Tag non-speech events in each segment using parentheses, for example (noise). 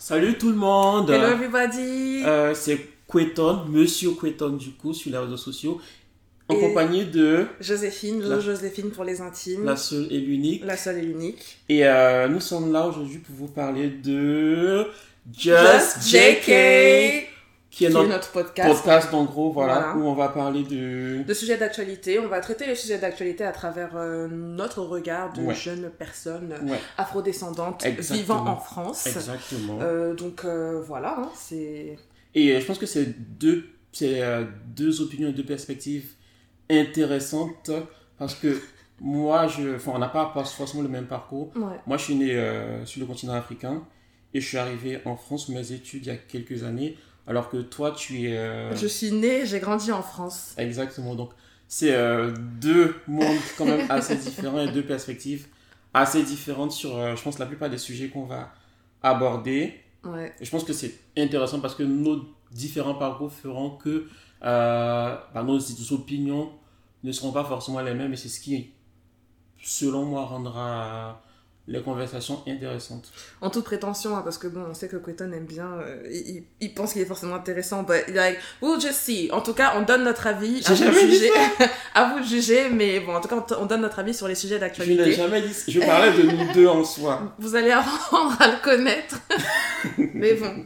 Salut tout le monde. Hello everybody. Euh, c'est Queton, Monsieur Queton du coup sur les réseaux sociaux, en compagnie de Joséphine, la... Joséphine pour les intimes. La seule et l'unique. La seule et l'unique. Et euh, nous sommes là aujourd'hui pour vous parler de Just, JK qui est, notre, podcast. podcast en gros, voilà, où on va parler de... De sujets d'actualité. On va traiter les sujets d'actualité à travers euh, notre regard de jeunes personnes afrodescendantes vivant en France. Exactement. Euh, donc euh, voilà, hein, c'est... Et je pense que c'est deux, deux opinions et deux perspectives intéressantes parce que (laughs) moi, je, enfin, on n'a pas forcément le même parcours. Moi, je suis né sur le continent africain et je suis arrivé en France pour mes études il y a quelques années alors que toi, tu es... Euh, je suis née, j'ai grandi en France. Exactement, donc c'est euh, deux mondes quand même (laughs) assez différents et deux perspectives assez différentes sur, euh, je pense, la plupart des sujets qu'on va aborder. Ouais. Et je pense que c'est intéressant parce que nos différents parcours feront que bah, nos opinions ne seront pas forcément les mêmes et c'est ce qui, selon moi, rendra les conversations intéressantes. En toute prétention, hein, parce que bon, on sait que Quentin aime bien, euh, il, il, pense qu'il est forcément intéressant, but like, we'll just see. En tout cas, on donne notre avis. (laughs) À vous, juger, à vous de juger, mais bon, en tout cas, on, donne notre avis sur les sujets d'actualité. Je n'ai jamais dit, je parlais de nous deux en soi. (laughs) Vous allez apprendre (laughs) à le connaître. mais bon.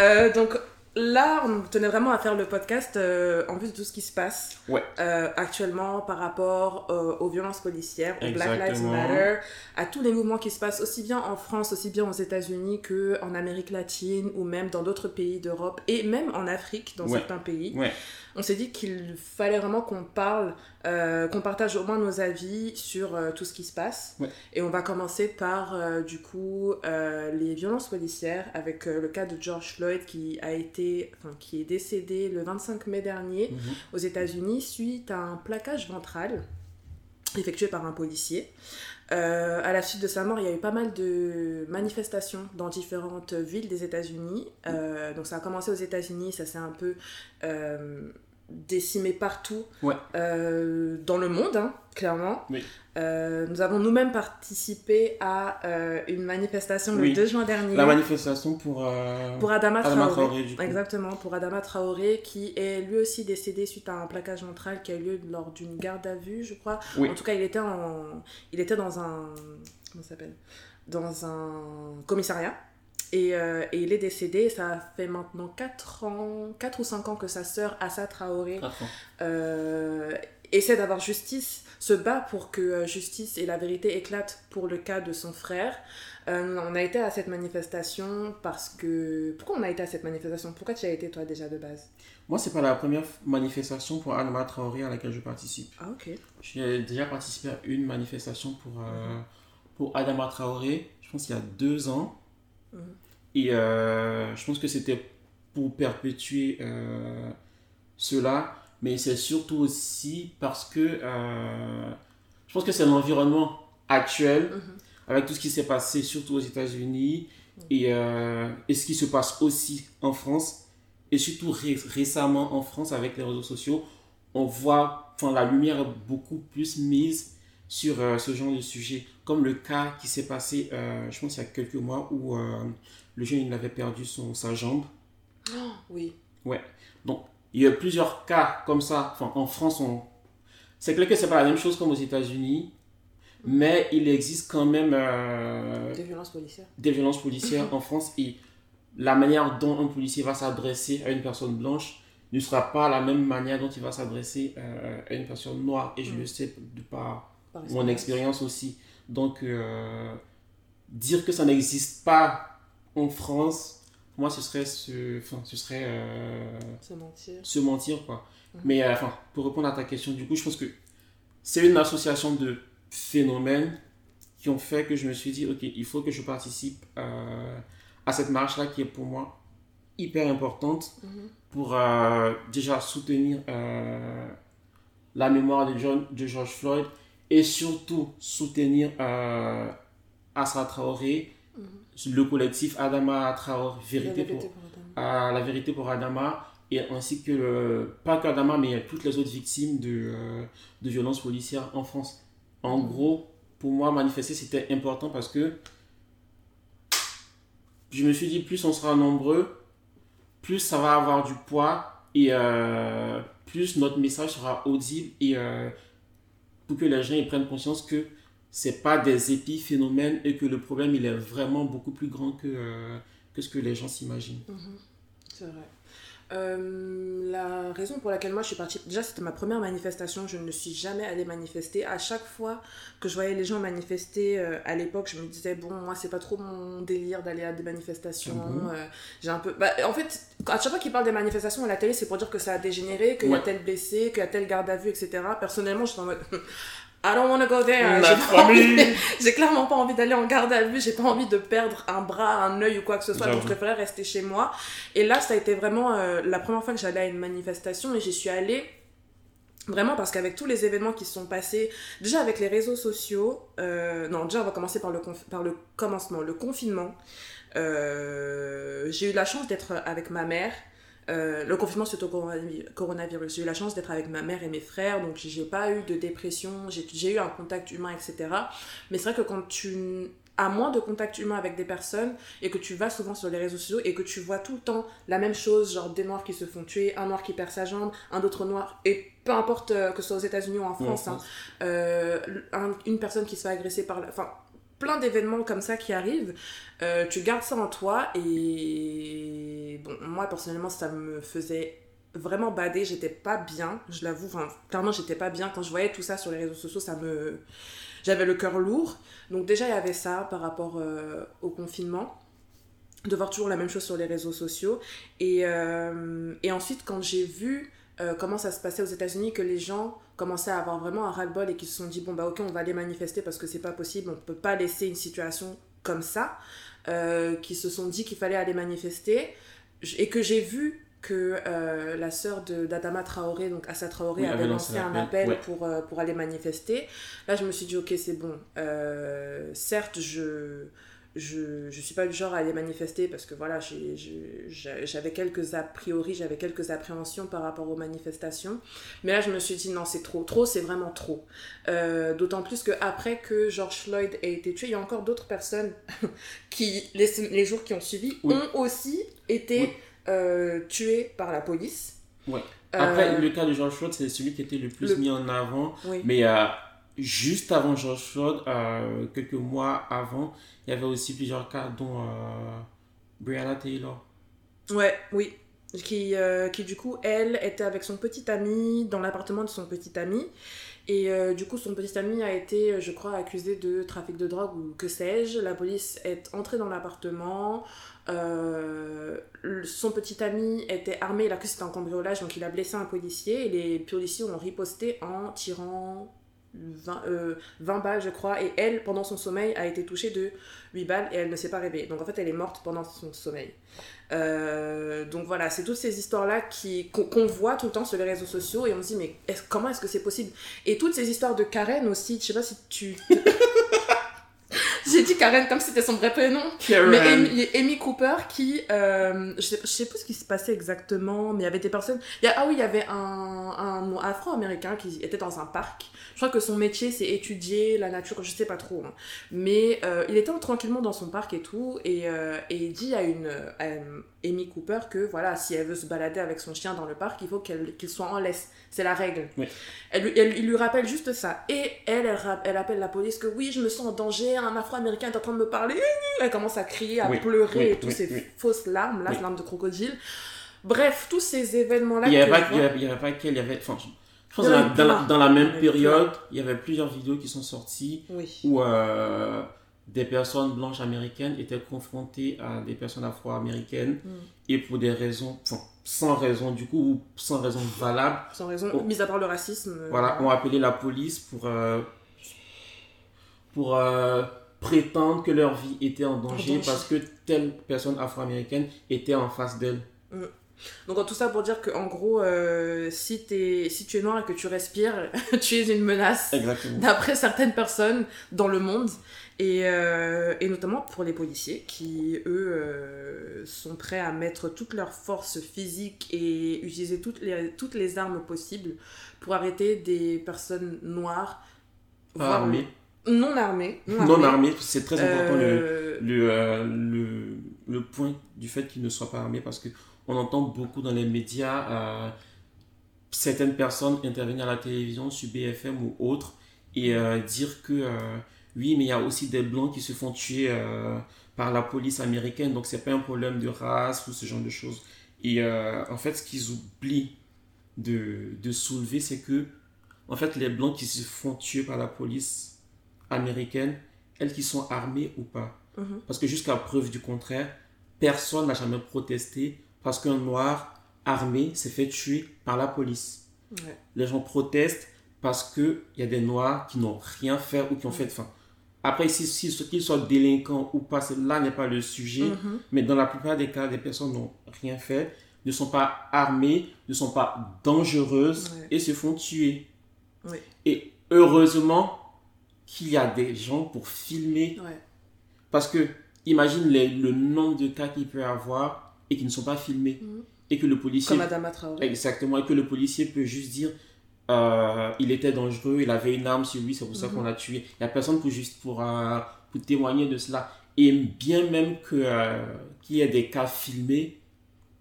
Euh, donc, là, on tenait vraiment à faire le podcast euh, en vue de tout ce qui se passe euh, actuellement par rapport euh, aux violences policières, au Black Lives Matter, à tous les mouvements qui se passent aussi bien en France, aussi bien aux États-Unis qu'en Amérique latine ou même dans d'autres pays d'Europe et même en Afrique, dans certains pays. On s'est dit qu'il fallait vraiment qu'on parle, qu'on partage au moins nos avis sur tout ce qui se passe. Et on va commencer par, du coup, les violences policières avec le cas de George Floyd qui a été qui est décédé le 25 mai dernier mhm. aux États-Unis suite à un plaquage ventral effectué par un policier. Euh, à la suite de sa mort, il y a eu pas mal de manifestations dans différentes villes des États-Unis. Euh, donc ça a commencé aux États-Unis, ça s'est un peu euh, décimé partout euh, dans le monde, hein, clairement. Euh, nous avons nous-mêmes participé à euh, une manifestation le 2 juin dernier. La manifestation pour, pour Adama, Traoré. Exactement, pour Adama Traoré, qui est lui aussi décédé suite à un plaquage ventral qui a eu lieu lors d'une garde à vue, je crois. En tout cas, il était, en, il était dans un... Comment s'appelle? Dans un commissariat. Euh, et, il est décédé, ça fait maintenant 4 ans, 4 ou 5 ans que sa sœur Assa Traoré euh, essaie d'avoir justice, se bat pour que euh, justice et la vérité éclatent pour le cas de son frère. on a été à cette manifestation parce que... Pourquoi on a été à cette manifestation? Pourquoi tu as été toi déjà de base? Moi, c'est pas la première manifestation pour Adama Traoré à laquelle je participe. Ah ok. J'ai déjà participé à une manifestation pour, pour Adama Traoré, je pense qu'il y a deux ans. Mhm. Et euh, je pense que c'était pour perpétuer euh, cela, mais c'est surtout aussi parce que euh, je pense que c'est l'environnement actuel, mhm. avec tout ce qui s'est passé, surtout aux États-Unis, et, et, ce qui se passe aussi en France, et surtout récemment en France avec les réseaux sociaux, on voit enfin, la lumière est beaucoup plus mise sur ce genre de sujet, comme le cas qui s'est passé, je pense, il y a quelques mois, où le jeune, il avait perdu son, sa jambe. Oh, oui. Ouais. Donc, il y a plusieurs cas comme ça. Enfin, en France, on... c'est clair que c'est pas la même chose comme aux États-Unis, mm. mais il existe quand même euh, des violences policières. Des violences policières (laughs) en France et la manière dont un policier va s'adresser à une personne blanche ne sera pas la même manière dont il va s'adresser euh, à une personne noire. Et je mm. le sais de par, mon expérience aussi. Donc, euh, dire que ça n'existe pas en France, pour moi, ce serait se, enfin, ce serait euh, se mentir. Se mentir quoi. Mhm. Mais euh, enfin, pour répondre à ta question, du coup, je pense que c'est une association de phénomènes qui ont fait que je me suis dit, ok, il faut que je participe euh, à cette marche-là qui est pour moi hyper importante mhm. pour déjà soutenir la mémoire de, John, de George Floyd et surtout soutenir Asra Traoré Mhm. le collectif Adama Traoré, vérité, pour, Adama. la vérité pour Adama, et ainsi que, le, pas qu'Adama, mais toutes les autres victimes de, euh, de violences policières en France. En mhm. gros, pour moi, manifester, c'était important parce que je me suis dit, plus on sera nombreux, plus ça va avoir du poids et euh, plus notre message sera audible et euh, pour que les gens ils prennent conscience que c'est pas des épiphénomènes et que le problème il est vraiment beaucoup plus grand que, euh, que ce que les gens s'imaginent. Mhm. C'est vrai. Euh, la raison pour laquelle moi je suis partie, déjà c'était ma première manifestation, je ne suis jamais allée manifester. À chaque fois que je voyais les gens manifester euh, à l'époque, je me disais, bon, moi c'est pas trop mon délire d'aller à des manifestations. Ah euh, j'ai un peu. Bah, en fait, à chaque fois qu'ils parlent des manifestations à la télé, c'est pour dire que ça a dégénéré, qu'il y a tel blessé, qu'il y a tel garde à vue, etc. Personnellement, je suis en mode. (laughs) I don't want to go there. (laughs) J'ai clairement pas envie d'aller en garde à vue. J'ai pas envie de perdre un bras, un œil ou quoi que ce soit. Donc je préférais rester chez moi. Et là, ça a été vraiment euh, la première fois que j'allais à une manifestation et j'y suis allée Vraiment parce qu'avec tous les événements qui se sont passés, déjà avec les réseaux sociaux, euh, non, déjà on va commencer par le, par le commencement, le confinement. Euh, j'ai eu la chance d'être avec ma mère euh, le confinement suite au coronavirus. J'ai eu la chance d'être avec ma mère et mes frères, donc j'ai pas eu de dépression, j'ai eu un contact humain, etc. Mais c'est vrai que quand tu as moins de contact humain avec des personnes et que tu vas souvent sur les réseaux sociaux et que tu vois tout le temps la même chose, genre des noirs qui se font tuer, un noir qui perd sa jambe, un autre noir, et peu importe euh, que ce soit aux États-Unis ou en France, hein, euh, une personne qui se fait agresser par la. Enfin, plein d'événements comme ça qui arrivent, euh, tu gardes ça en toi et bon, moi personnellement ça me faisait vraiment bader, j'étais pas bien, je l'avoue, enfin, clairement j'étais pas bien. Quand je voyais tout ça sur les réseaux sociaux, ça me j'avais le cœur lourd. Donc déjà il y avait ça par rapport euh, au confinement de voir toujours la même chose sur les réseaux sociaux. Et, euh, et ensuite quand j'ai vu comment ça se passait aux États-Unis que les gens commençaient à avoir vraiment un ras-le-bol et qui se sont dit bon bah ok on va aller manifester parce que c'est pas possible, on peut pas laisser une situation comme ça, euh, qui se sont dit qu'il fallait aller manifester et que j'ai vu que euh, la sœur d'Adama Traoré, donc Assa Traoré, avait lancé un appel pour, euh, pour aller manifester. Là, je me suis dit, ok, c'est bon. certes, je, je ne suis pas du genre à aller manifester parce que voilà, j'avais quelques a priori, j'avais quelques appréhensions par rapport aux manifestations. Mais là, je me suis dit non, c'est trop. Trop, c'est vraiment trop. Euh, d'autant plus qu'après que George Floyd ait été tué, il y a encore d'autres personnes (laughs) qui, les, les, jours qui ont suivi, ont aussi été euh, tuées par la police. Ouais. Après, euh, le cas de George Floyd, c'est celui qui était le plus mis en avant. Mais juste avant George Floyd, quelques mois avant, il y avait aussi plusieurs cas, dont euh, Brianna Taylor. Ouais, oui. Qui, euh, qui, du coup, elle était avec son petit ami dans l'appartement de son petit ami. Et euh, du coup, son petit ami a été, je crois, accusé de trafic de drogue ou que sais-je. La police est entrée dans l'appartement. son petit ami était armé, il a cru que c'était un cambriolage, donc il a blessé un policier. Et les policiers ont riposté en tirant 20, 20, euh, balles, je crois, et elle, pendant son sommeil, a été touchée de 8 balles et elle ne s'est pas réveillée. Donc en fait, elle est morte pendant son sommeil. Euh, donc voilà, c'est toutes ces histoires-là qu'on voit tout le temps sur les réseaux sociaux et on se dit, mais comment est-ce que c'est possible? Et toutes ces histoires de Karen aussi, je sais pas si tu. Karen comme si c'était son vrai prénom. Mais Amy, Amy Cooper qui. Euh, je, sais, je sais plus ce qui se passait exactement, mais il y avait des personnes. Il y a, ah oui, il y avait un, un afro-américain qui était dans un parc. Je crois que son métier c'est étudier la nature, je sais pas trop. Hein. Mais euh, il était tranquillement dans son parc et tout. Et, euh, et il dit à une. À Amy Cooper que voilà, si elle veut se balader avec son chien dans le parc, il faut qu'il soit en laisse. C'est la règle. Elle, elle, il lui rappelle juste ça. Et elle, elle, elle, appelle la police que oui, je me sens en danger, un afro-américain est en train de me parler. Elle commence à crier, à pleurer, et toutes ces fausses larmes, là, larmes de crocodile. Bref, tous ces événements-là. Il n'y avait, avait, pas qu'elle, il y avait. Enfin, je pense dans, la, dans, la, même période, il y avait plusieurs vidéos qui sont sorties où euh, des personnes blanches américaines étaient confrontées à des personnes afro-américaines mm. et pour des raisons, enfin, sans raison du coup, ou sans raison valable. Sans raison, mis à part le racisme. Euh, voilà, ont appelé la police pour, euh, pour prétendre que leur vie était en danger, parce que telle personne afro-américaine était en face d'elle. Mm. Donc tout ça pour dire qu'en gros, euh, si, es, si tu es noir et que tu respires, (laughs) tu es une menace d'après certaines personnes dans le monde. Et, euh, et, notamment pour les policiers qui, eux, euh, sont prêts à mettre toute leur force physique et utiliser toutes les, toutes les armes possibles pour arrêter des personnes noires. Armées non armé. Non armé, c'est très important le, le, le, le point du fait qu'ils ne soient pas armés parce que on entend beaucoup dans les médias euh, certaines personnes intervenir à la télévision sur BFM ou autre et euh, dire que euh, oui, mais il y a aussi des blancs qui se font tuer par la police américaine, donc c'est pas un problème de race ou ce genre de choses. Et en fait, ce qu'ils oublient de, de soulever, c'est que en fait, les blancs qui se font tuer par la police américaine, elles qui sont armées ou pas. Mhm. Parce que jusqu'à preuve du contraire, personne n'a jamais protesté parce qu'un noir armé s'est fait tuer par la police. Les gens protestent parce qu'il y a des noirs qui n'ont rien fait ou qui ont fait de faim. Après, si, si, qu'ils soient délinquants ou pas, là n'est pas le sujet. Mhm. Mais dans la plupart des cas, des personnes n'ont rien fait, ne sont pas armées, ne sont pas dangereuses et se font tuer. Et heureusement qu'il y a des gens pour filmer. Parce que, imagine le nombre de cas qu'il peut y avoir et qui ne sont pas filmés. Mhm. Et que le policier. Comme Madame Traoré. Exactement. Et que le policier peut juste dire euh, il était dangereux, il avait une arme sur lui, c'est pour ça mhm. qu'on l'a tué. Il n'y a personne pour, juste pour, euh, pour témoigner de cela. Et bien même que, euh, qu'il y ait des cas filmés,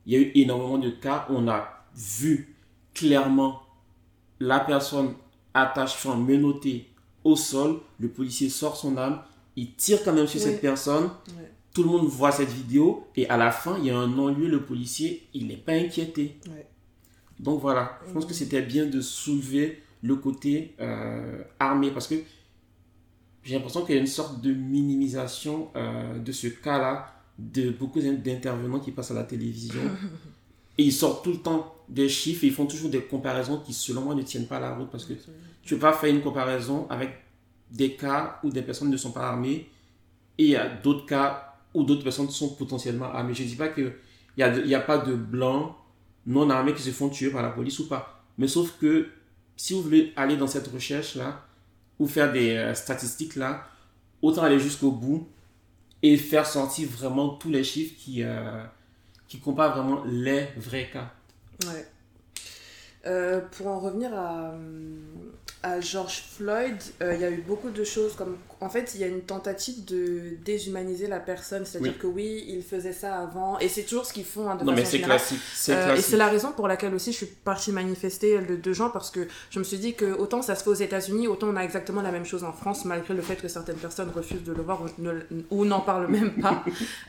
il y a eu énormément de cas où on a vu clairement la personne attachée, menottée au sol, le policier sort son arme, il tire quand même sur cette personne. Tout le monde voit cette vidéo et à la fin, il y a un non-lieu, le policier, il n'est pas inquiété. Donc voilà, je pense que c'était bien de soulever le côté euh, armé parce que j'ai l'impression qu'il y a une sorte de minimisation euh, de ce cas-là de beaucoup d'intervenants qui passent à la télévision. (laughs) et ils sortent tout le temps des chiffres et ils font toujours des comparaisons qui, selon moi, ne tiennent pas la route parce que tu pas faire une comparaison avec des cas où des personnes ne sont pas armées et il y a d'autres cas où d'autres personnes sont potentiellement armées. Je ne dis pas qu'il n'y a, a pas de blancs non armés qui se font tuer par la police ou pas. Mais sauf que si vous voulez aller dans cette recherche-là ou faire des euh, statistiques-là, autant aller jusqu'au bout et faire sortir vraiment tous les chiffres qui, euh, qui comparent vraiment les vrais cas. Ouais. Euh, pour en revenir à, à George Floyd, euh, il y a eu beaucoup de choses comme en fait il y a une tentative de déshumaniser la personne, c'est-à-dire que oui il faisait ça avant et c'est toujours ce qu'ils font hein, de non mais c'est classique, euh, et c'est la raison pour laquelle aussi je suis partie manifester le 2 juin parce que je me suis dit que autant ça se fait aux États-Unis autant on a exactement la même chose en France malgré le fait que certaines personnes refusent de le voir ou n'en parlent (laughs) même pas,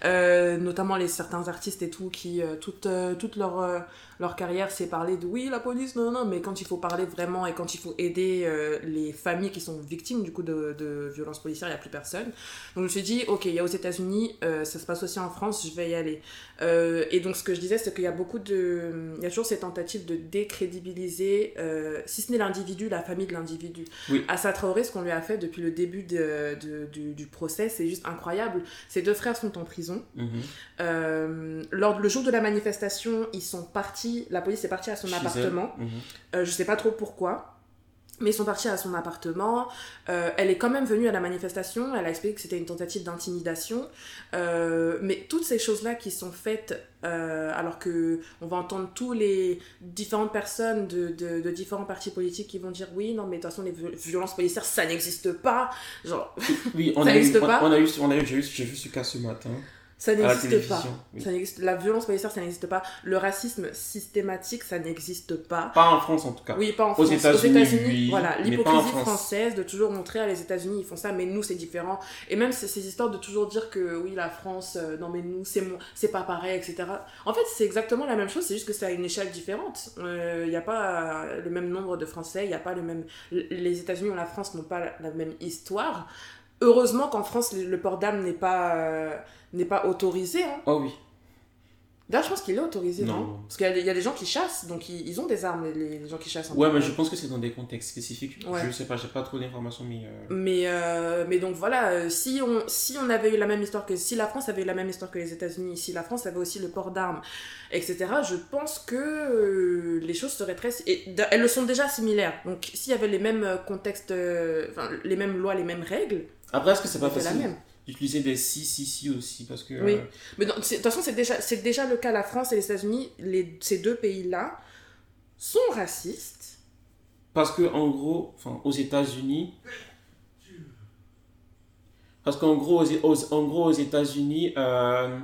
euh, notamment les certains artistes et tout qui toute toute leur leur carrière c'est parler de oui la police non non mais quand il faut parler vraiment et quand il faut aider euh, les familles qui sont victimes du coup de, de violences policières, il n'y a plus personne. Donc je me suis dit, ok, il y a aux États-Unis, euh, ça se passe aussi en France, je vais y aller. Euh, et donc ce que je disais, c'est qu'il y a beaucoup de. Il y a toujours cette tentative de décrédibiliser, si ce n'est l'individu, la famille de l'individu. Oui. À Traoré, ce qu'on lui a fait depuis le début de, du, du, procès, c'est juste incroyable. Ses deux frères sont en prison. Mhm. lors, le jour de la manifestation, ils sont partis, la police est partie à son appartement. Mhm. je sais pas trop pourquoi mais ils sont partis à son appartement. Euh, elle est quand même venue à la manifestation. Elle a expliqué que c'était une tentative d'intimidation. Euh, mais toutes ces choses-là qui sont faites, euh, alors que on va entendre tous les différentes personnes de, de, différents partis politiques qui vont dire oui, non, mais de toute façon, les violences policières, ça n'existe pas. Genre, oui, on (laughs) ça n'existe pas. On a eu, on a eu, j'ai vu ce cas ce matin. Ça n'existe pas. Ça la violence policière, ça n'existe pas. Le racisme systématique, ça n'existe pas. Pas en France, en tout cas. Oui, pas en France. Aux États-Unis, voilà. L'hypocrisie française de toujours montrer à les États-Unis, ils font ça, mais nous, c'est différent. Et même ces, histoires de toujours dire que oui, la France, euh, non, mais nous, c'est c'est pas pareil, etc. En fait, c'est exactement la même chose, c'est juste que c'est à une échelle différente. Il euh, n'y a pas le même nombre de Français, il n'y a pas le même. Les États-Unis ou la France n'ont pas la, même histoire. Heureusement qu'en France, le, port d'âme n'est pas. Euh, n'est pas autorisé. Hein. Oh oui. D'ailleurs, je pense qu'il est autorisé, non, Parce qu'il y, a des gens qui chassent, donc ils, ont des armes, les, gens qui chassent. ouais, mais je pense que c'est dans des contextes spécifiques. Je Je sais pas, j'ai pas trop d'informations, mais. Euh, mais, euh, mais donc voilà, si on, si on avait eu la même histoire que. Si la France avait eu la même histoire que les États-Unis, si la France avait aussi le port d'armes, etc., je pense que les choses seraient très. Et, elles le sont déjà similaires. Donc s'il y avait les mêmes contextes, enfin, les mêmes lois, les mêmes règles. Après, est-ce que c'est pas facile d'utiliser des si, si, si aussi. Parce que, oui. Euh, Mais de toute façon, c'est déjà, c'est déjà le cas. La France et les États-Unis, les, ces deux pays-là, sont racistes. Parce que, en gros, enfin, aux États-Unis. Parce qu'en gros, aux, en gros, aux États-Unis, euh,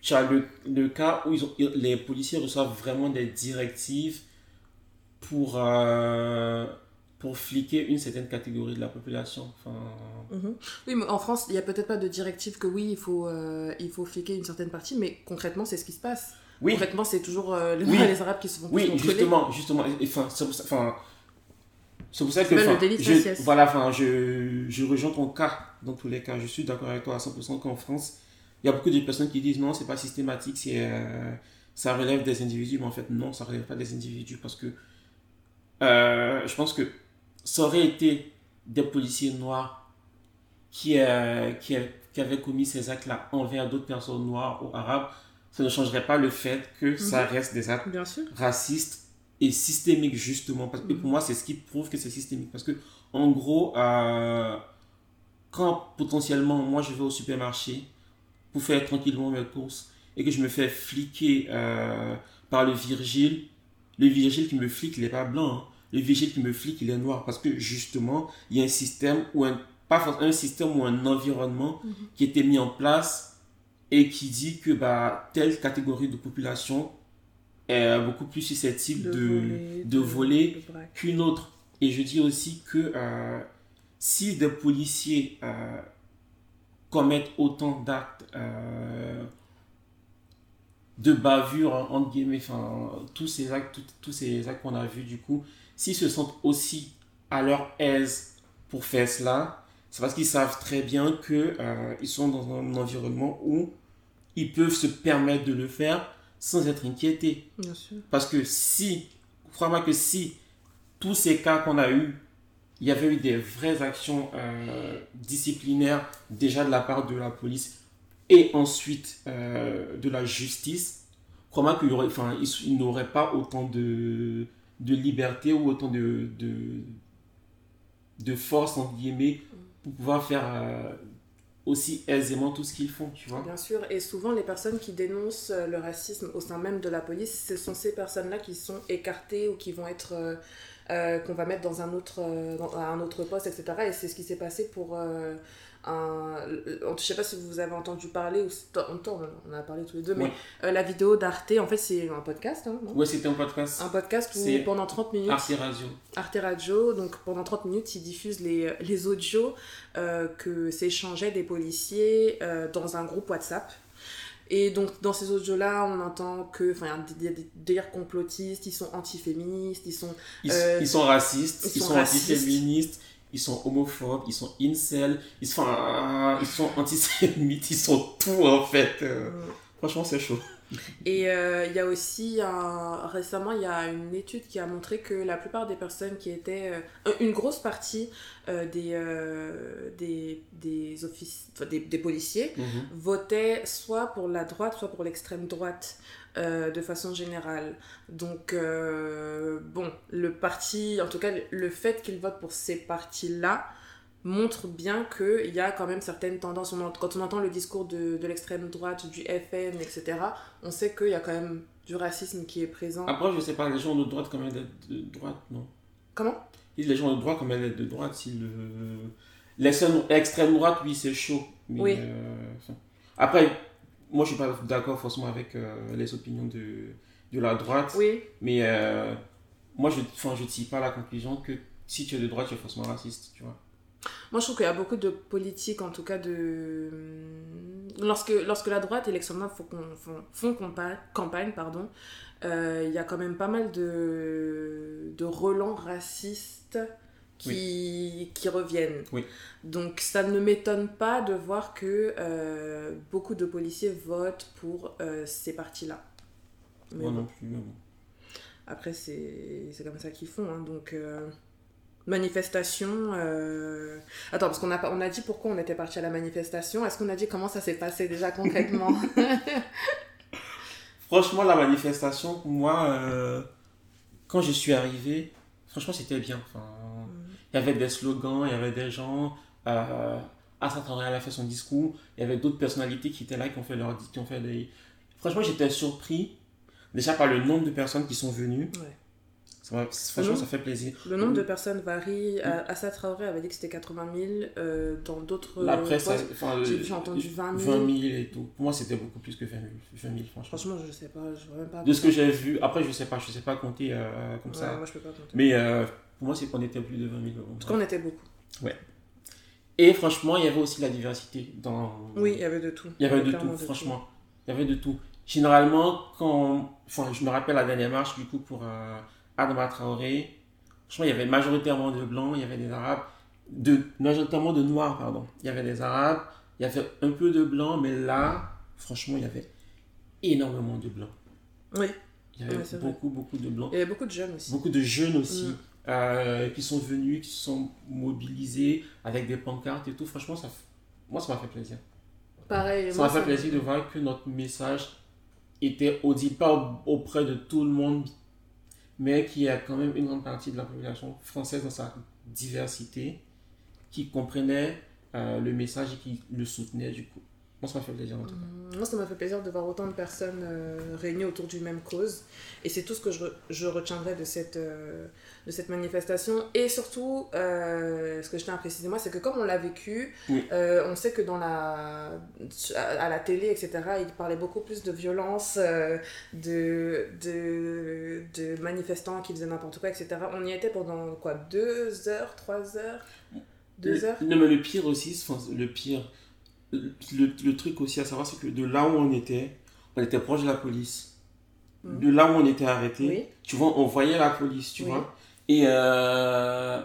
tu as le, le cas où ils ont, les policiers reçoivent vraiment des directives pour, euh, pour fliquer une certaine catégorie de la population. Enfin... Mhm. Oui, mais en France, il n'y a peut-être pas de directive que oui, il faut, euh, il faut fliquer une certaine partie, mais concrètement, c'est ce qui se passe. Oui. Concrètement, c'est toujours euh, les, (laughs) les, Arabes qui se font Oui, justement, justement. Enfin, c'est pour ça, enfin, c'est pour ça que. je, voilà, enfin, je, je rejoins ton cas dans tous les cas. Je suis d'accord avec toi à 100% qu'en France, il y a beaucoup de personnes qui disent non, c'est pas systématique, c'est, ça relève des individus. Mais en fait, non, ça relève pas des individus parce que euh, je pense que ça aurait été des policiers noirs qui, euh, qui, qui, avaient commis ces actes-là envers d'autres personnes noires ou arabes, ça ne changerait pas le fait que ça mhm. reste des actes racistes et systémiques, justement. Parce que pour mhm. moi, c'est ce qui prouve que c'est systémique. Parce que, en gros, euh, quand potentiellement, moi, je vais au supermarché pour faire tranquillement mes courses et que je me fais fliquer par le Virgile, le Virgile qui me flique, il n'est pas blanc. Hein le vigile qui me flique, il est noir. Parce que justement, il y a un système ou un, pas un système ou un environnement mhm. qui était mis en place et qui dit que bah, telle catégorie de population est beaucoup plus susceptible de, de, voler, qu'une autre. Et je dis aussi que euh, si des policiers euh, commettent autant d'actes euh, de bavure, entre guillemets, enfin, tous ces actes, tous ces actes qu'on a vus, du coup, s'ils se sentent aussi à leur aise pour faire cela, c'est parce qu'ils savent très bien qu'ils euh, sont dans un environnement où ils peuvent se permettre de le faire sans être inquiétés. Bien sûr. Parce que si, crois-moi que si tous ces cas qu'on a eus, il y avait eu des vraies actions euh, disciplinaires déjà de la part de la police et ensuite euh, de la justice, crois-moi qu'il enfin, n'auraient pas autant de, de liberté ou autant de, de, de force, entre guillemets, pour pouvoir faire euh, aussi aisément tout ce qu'ils font, tu vois. Bien sûr, et souvent les personnes qui dénoncent euh, le racisme au sein même de la police, ce sont ces personnes-là qui sont écartées ou qui vont être... Euh, qu'on va mettre dans un autre, dans un autre poste, etc. Et c'est ce qui s'est passé pour un, je sais pas si vous avez entendu parler ou on a parlé tous les deux mais euh, la vidéo d'Arte en fait c'est un podcast hein, ouais c'était un podcast. Un podcast où pendant 30 minutes Arte Radio. Arte Radio donc pendant 30 minutes ils diffusent les, les audios euh, que s'échangeaient des policiers euh, dans un groupe WhatsApp. Et donc, dans ces audios-là, on entend que, enfin, il y a des délires complotistes, ils sont antiféministes, ils sont. Ils, ils sont racistes, ils, sont, sont antiféministes, ils sont homophobes, ils sont incels, ils sont, ils sont antisémites, ils sont tout en fait. Euh. Franchement, c'est chaud. Et euh, il y a aussi, un... récemment, il y a une étude qui a montré que la plupart des personnes qui étaient, euh, une grosse partie des, des, des, office... des, des, policiers mm-hmm. votaient soit pour la droite, soit pour l'extrême droite. Euh, de façon générale. Donc, euh, bon, le parti, en tout cas, le fait qu'il vote pour ces partis-là montre bien qu'il y a quand même certaines tendances. quand on entend le discours de, de l'extrême droite, du FN, etc., on sait qu'il y a quand même du racisme qui est présent. Après, je sais pas, les gens de droite, quand même, de droite, non? Comment? Les gens de droite, quand même, de droite, si le... L'extrême droite, oui, c'est chaud. Mais, oui. Euh, après, moi, je suis pas d'accord forcément avec euh, les opinions de, de la droite. Oui. Mais euh, moi, je ne je tire pas la conclusion que si tu es de droite, tu es forcément raciste, tu vois. Moi, je trouve qu'il y a beaucoup de politiques, en tout cas, de... Lorsque, lorsque la droite et l'extrême droite font, font, campagne, pardon, euh, il y a quand même pas mal de, de relents racistes qui, qui reviennent. Oui. Donc ça ne m'étonne pas de voir que euh, beaucoup de policiers votent pour euh, ces partis-là. Moi non plus. Après, c'est comme ça qu'ils font. Hein. Donc, euh, manifestation. Attends, parce qu'on a, on a dit pourquoi on était parti à la manifestation. Est-ce qu'on a dit comment ça s'est passé déjà concrètement? (laughs) Franchement, la manifestation, moi, quand je suis arrivé, franchement, c'était bien. Enfin, il y avait des slogans, il y avait des gens. Euh, Assa elle a fait son discours. Il y avait d'autres personnalités qui étaient là, qui ont fait leur qui ont fait des... Franchement, j'étais surpris déjà par le nombre de personnes qui sont venues. franchement, ça fait plaisir. Le nombre de personnes varie. Assa Traoré avait dit que c'était 80 000. dans d'autres. La presse, j'ai entendu 20 000. 20 000 et tout. Pour moi, c'était beaucoup plus que 20 000, 20 000 franchement. Franchement, je sais pas. Je même pas de ce que j'ai vu, après, je sais pas, je sais pas compter euh, comme ça. Moi, je peux pas compter. Mais euh, pour moi, c'est qu'on était plus de 20 000 Parce qu'on était beaucoup. Ouais. Et franchement, il y avait aussi la diversité dans. Oui, il y avait de tout. Il y avait de tout, franchement. Il y avait de tout. Généralement, quand. Enfin, je me rappelle la dernière marche, du coup, pour euh, Adama Traoré. Franchement, il y avait majoritairement de blancs, il y avait des arabes. De, majoritairement de noirs, pardon. Il y avait des arabes, il y avait un peu de blancs, mais là, franchement, il y avait énormément de blancs. Oui. Il y avait beaucoup, beaucoup de blancs. Il y avait beaucoup de jeunes aussi. Beaucoup de jeunes aussi. Mm. Euh, qui sont venus, qui se sont mobilisés avec des pancartes et tout. Franchement, ça, moi, ça m'a fait plaisir. Pareil. Ça m'a fait plaisir de voir que notre message était audible, pas auprès de tout le monde, mais qu'il y a quand même une grande partie de la population française dans sa diversité qui comprenait euh, le message et qui le soutenait du coup. Moi, ça m'a fait plaisir en tout cas. Mmh, moi, ça m'a fait plaisir de voir autant de personnes euh, réunies autour d'une même cause. Et c'est tout ce que je, je retiendrai de cette, euh, de cette manifestation. Et surtout, euh, ce que je tiens à préciser, moi, c'est que comme on l'a vécu, on sait que dans la, à, la télé, etc., il parlait beaucoup plus de violence, de, de, de manifestants qui faisaient n'importe quoi, etc. On y était pendant quoi Deux heures, trois heures? Deux heures? Non, mais le pire aussi, le pire le, truc aussi à savoir, c'est que de là où on était, on était proche de la police. Mm. De là où on était arrêté, tu vois, on voyait la police, tu vois. Et euh,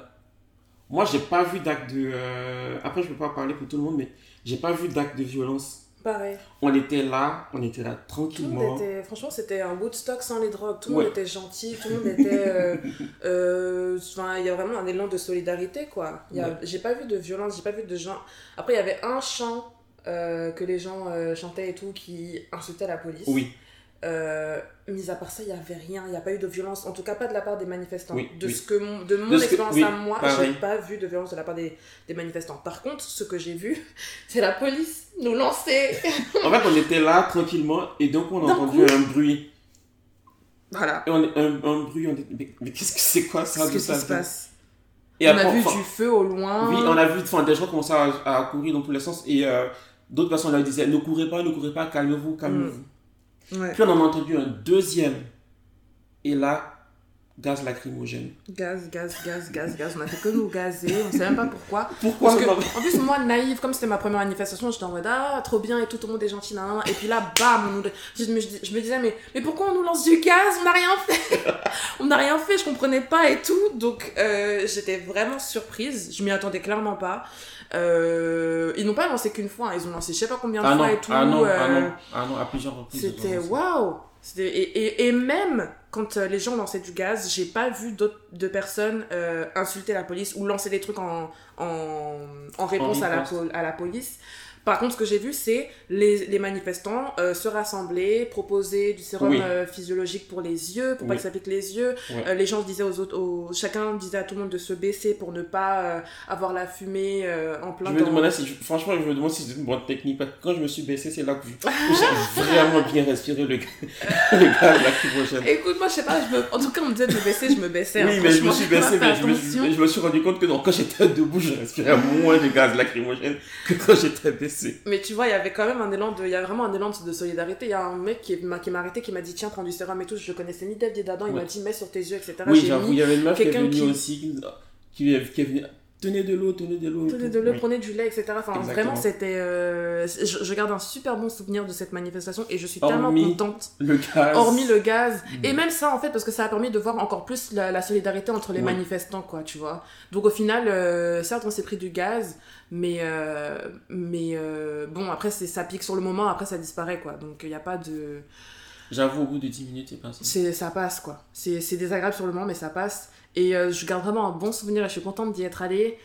moi, j'ai pas vu d'acte de. Euh, après, je peux pas parler pour tout le monde, mais j'ai pas vu d'acte de violence. Pareil. On était là, on était là tranquillement. Était, franchement, c'était un Woodstock sans les drogues. Tout le monde était gentil, tout le monde était. (laughs) Euh, enfin, il y a vraiment un élan de solidarité, quoi. J'ai pas vu de violence, j'ai pas vu de gens. Après, il y avait un chant euh, que les gens euh, chantaient et tout, qui insultaient la police. Oui. Euh, mis à part ça, il n'y avait rien, il n'y a pas eu de violence, en tout cas pas de la part des manifestants. de, Ce que mon, de mon expérience à moi, j'ai pas vu de violence de la part des, des manifestants. Par contre, ce que j'ai vu, (laughs) c'est la police nous lancer. (laughs) en fait, on était là tranquillement et donc on a entendu un bruit. Voilà. Et on, un, un bruit, on dit, mais, qu'est-ce que c'est quoi ça Qu'est-ce qui se passe? Et on a vu du feu au loin. Oui, on a vu des gens commencer à, à, courir dans tous les sens et D'autres personnes leur disaient ne courez pas, ne courez pas, calmez-vous, calmez-vous. Mm. Puis on en a entendu un deuxième. Et là, gaz lacrymogène. Gaz, gaz, gaz, gaz, gaz. On a fait que nous gazer, on sait même pas pourquoi. Pourquoi En plus, moi, naïve, comme c'était ma première manifestation, j'étais en mode ah, trop bien et tout, tout le monde est gentil. Et puis là, bam, je, me, je, me, disais, mais, mais pourquoi on nous lance du gaz? On n'a rien fait. (laughs) on n'a rien fait, je comprenais pas et tout. Donc, euh, j'étais vraiment surprise. Je m'y attendais clairement pas. Euh, ils n'ont pas lancé qu'une fois, hein. ils ont lancé je sais pas combien de ah fois et tout. Ah non, ah non, ah non, à plusieurs reprises. C'était waouh! Et, et, et, même quand euh, les gens lançaient du gaz, j'ai pas vu d'autres de personnes euh, insulter la police ou lancer des trucs en, en, en réponse à la, à la police. Par contre, ce que j'ai vu, c'est les, les, manifestants euh, se rassembler, proposer du sérum euh, physiologique pour les yeux, pour pas que ça pique les yeux. Euh, les gens disaient aux autres, chacun disait à tout le monde de se baisser pour ne pas avoir la fumée en plein je me si, franchement, je me demande si c'est une bonne technique. Parce que quand je me suis baissé, c'est là que j'ai (laughs) vraiment bien respiré le, (laughs) le gaz lacrymogène. Écoute, moi, je sais pas, je me... en tout cas, on me disait de me baisser, je me baissais. Oui, hein, mais je me suis baissé, (laughs) mais je me, suis, je me, suis rendu compte que non, quand j'étais debout, je respirais moins de gaz lacrymogène que quand j'étais baissé. Mais tu vois, il y avait quand même un élan de. Il y a vraiment un élan de solidarité. Il y a un mec qui m'a arrêté qui m'a dit Tiens, prends du sérum et tout. Je connaissais ni Dave ni d'Adam. Il m'a dit Mets sur tes yeux, etc. Oui, il y avait une meuf qui est venue aussi. Qui, qui est venue tenez de l'eau, tenez de l'eau. Tenez de l'eau, prenez du lait, etc. Enfin, vraiment, c'était. Euh, je, garde un super bon souvenir de cette manifestation et je suis tellement contente. Le gaz. Hormis le gaz. Mm. Et même ça, en fait, parce que ça a permis de voir encore plus la, solidarité entre les manifestants, quoi, tu vois. Donc, au final, euh, certes, on s'est pris du gaz, mais, euh, mais bon, après, ça pique sur le moment, après, ça disparaît, quoi. Donc, il n'y a pas de. J'avoue, au bout de 10 minutes, c'est passé. Ça passe, quoi. C'est désagréable sur le moment, mais ça passe. Et euh, je garde vraiment un bon souvenir et je suis contente d'y être allée.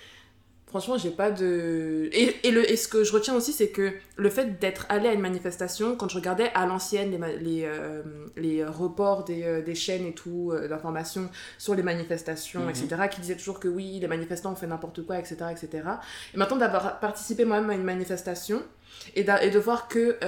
Franchement, j'ai pas de. Et, et, le, et ce que je retiens aussi, c'est que le fait d'être allé à une manifestation, quand je regardais à l'ancienne les, les, euh, les reports des, euh, des, chaînes et tout, euh, d'informations sur les manifestations, etc., mhm. qui disaient toujours que oui, les manifestants ont fait n'importe quoi, etc., etc. Et maintenant d'avoir participé moi-même à une manifestation, et, et de voir que,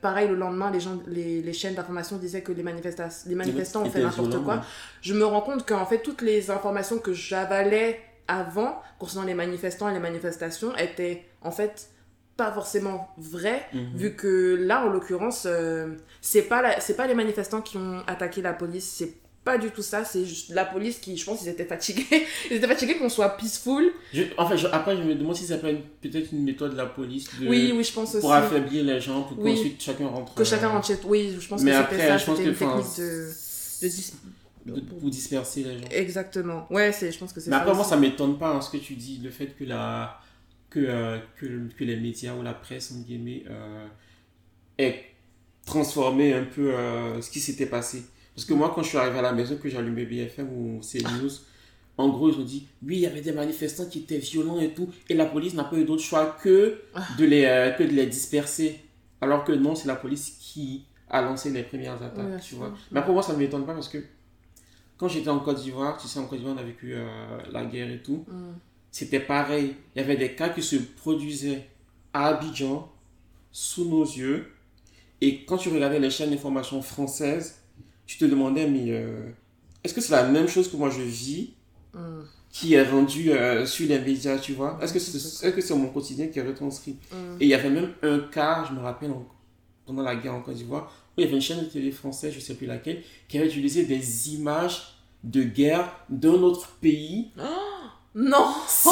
pareil, le lendemain, les, gens, les, les chaînes d'information disaient que les, les manifestants ont fait n'importe quoi, je me rends compte qu'en fait, toutes les informations que j'avalais avant, concernant les manifestants et les manifestations, étaient en fait pas forcément vraies, mhm. vu que là, en l'occurrence, euh, c'est pas, c'est pas les manifestants qui ont attaqué la police, c'est pas du tout ça, c'est juste la police qui, je pense, ils étaient fatigués. (laughs) ils étaient fatigués qu'on soit peaceful. en fait, après, je me demande si ça peut être peut-être une méthode de la police oui, oui, je pense aussi. pour affaiblir les gens, pour qu'ensuite chacun rentre. Que chacun rentre chez Oui, je pense que c'était ça, c'était une technique de, de pour disperser les gens. Exactement. Ouais, c'est, je pense que c'est Mais après, moi, ça m'étonne pas hein, ce que tu dis, le fait que, la, que, euh, que, que, les médias ou la presse, en guillemets, euh, aient transformé un peu euh, ce qui s'était passé. Parce que moi, quand je suis arrivé à la maison, que j'ai allumé BFM ou CNews, en gros, ils ont dit, oui, il y avait des manifestants qui étaient violents et tout, et la police n'a pas eu d'autre choix que ah. de, les, que de les disperser. Alors que non, c'est la police qui a lancé les premières attaques, tu vois. Mais après, moi, ça ne m'étonne pas parce que quand j'étais en Côte d'Ivoire, tu sais, en Côte d'Ivoire, on a vécu euh, la guerre et tout. Mm. C'était pareil. Il y avait des cas qui se produisaient à Abidjan, sous nos yeux. Et quand tu regardais les chaînes d'information françaises, tu te demandais, mais euh, est-ce que c'est la même chose que moi je vis mm. qui est rendu euh, sur les médias, tu vois? Est-ce que c'est est -ce mon quotidien qui est retranscrit? Mm. Et il y avait même un cas, je me rappelle, pendant la guerre en Côte d'Ivoire, il y avait une chaîne de télé française, je ne sais plus laquelle, qui avait utilisé des images de guerre d'un autre pays. non Si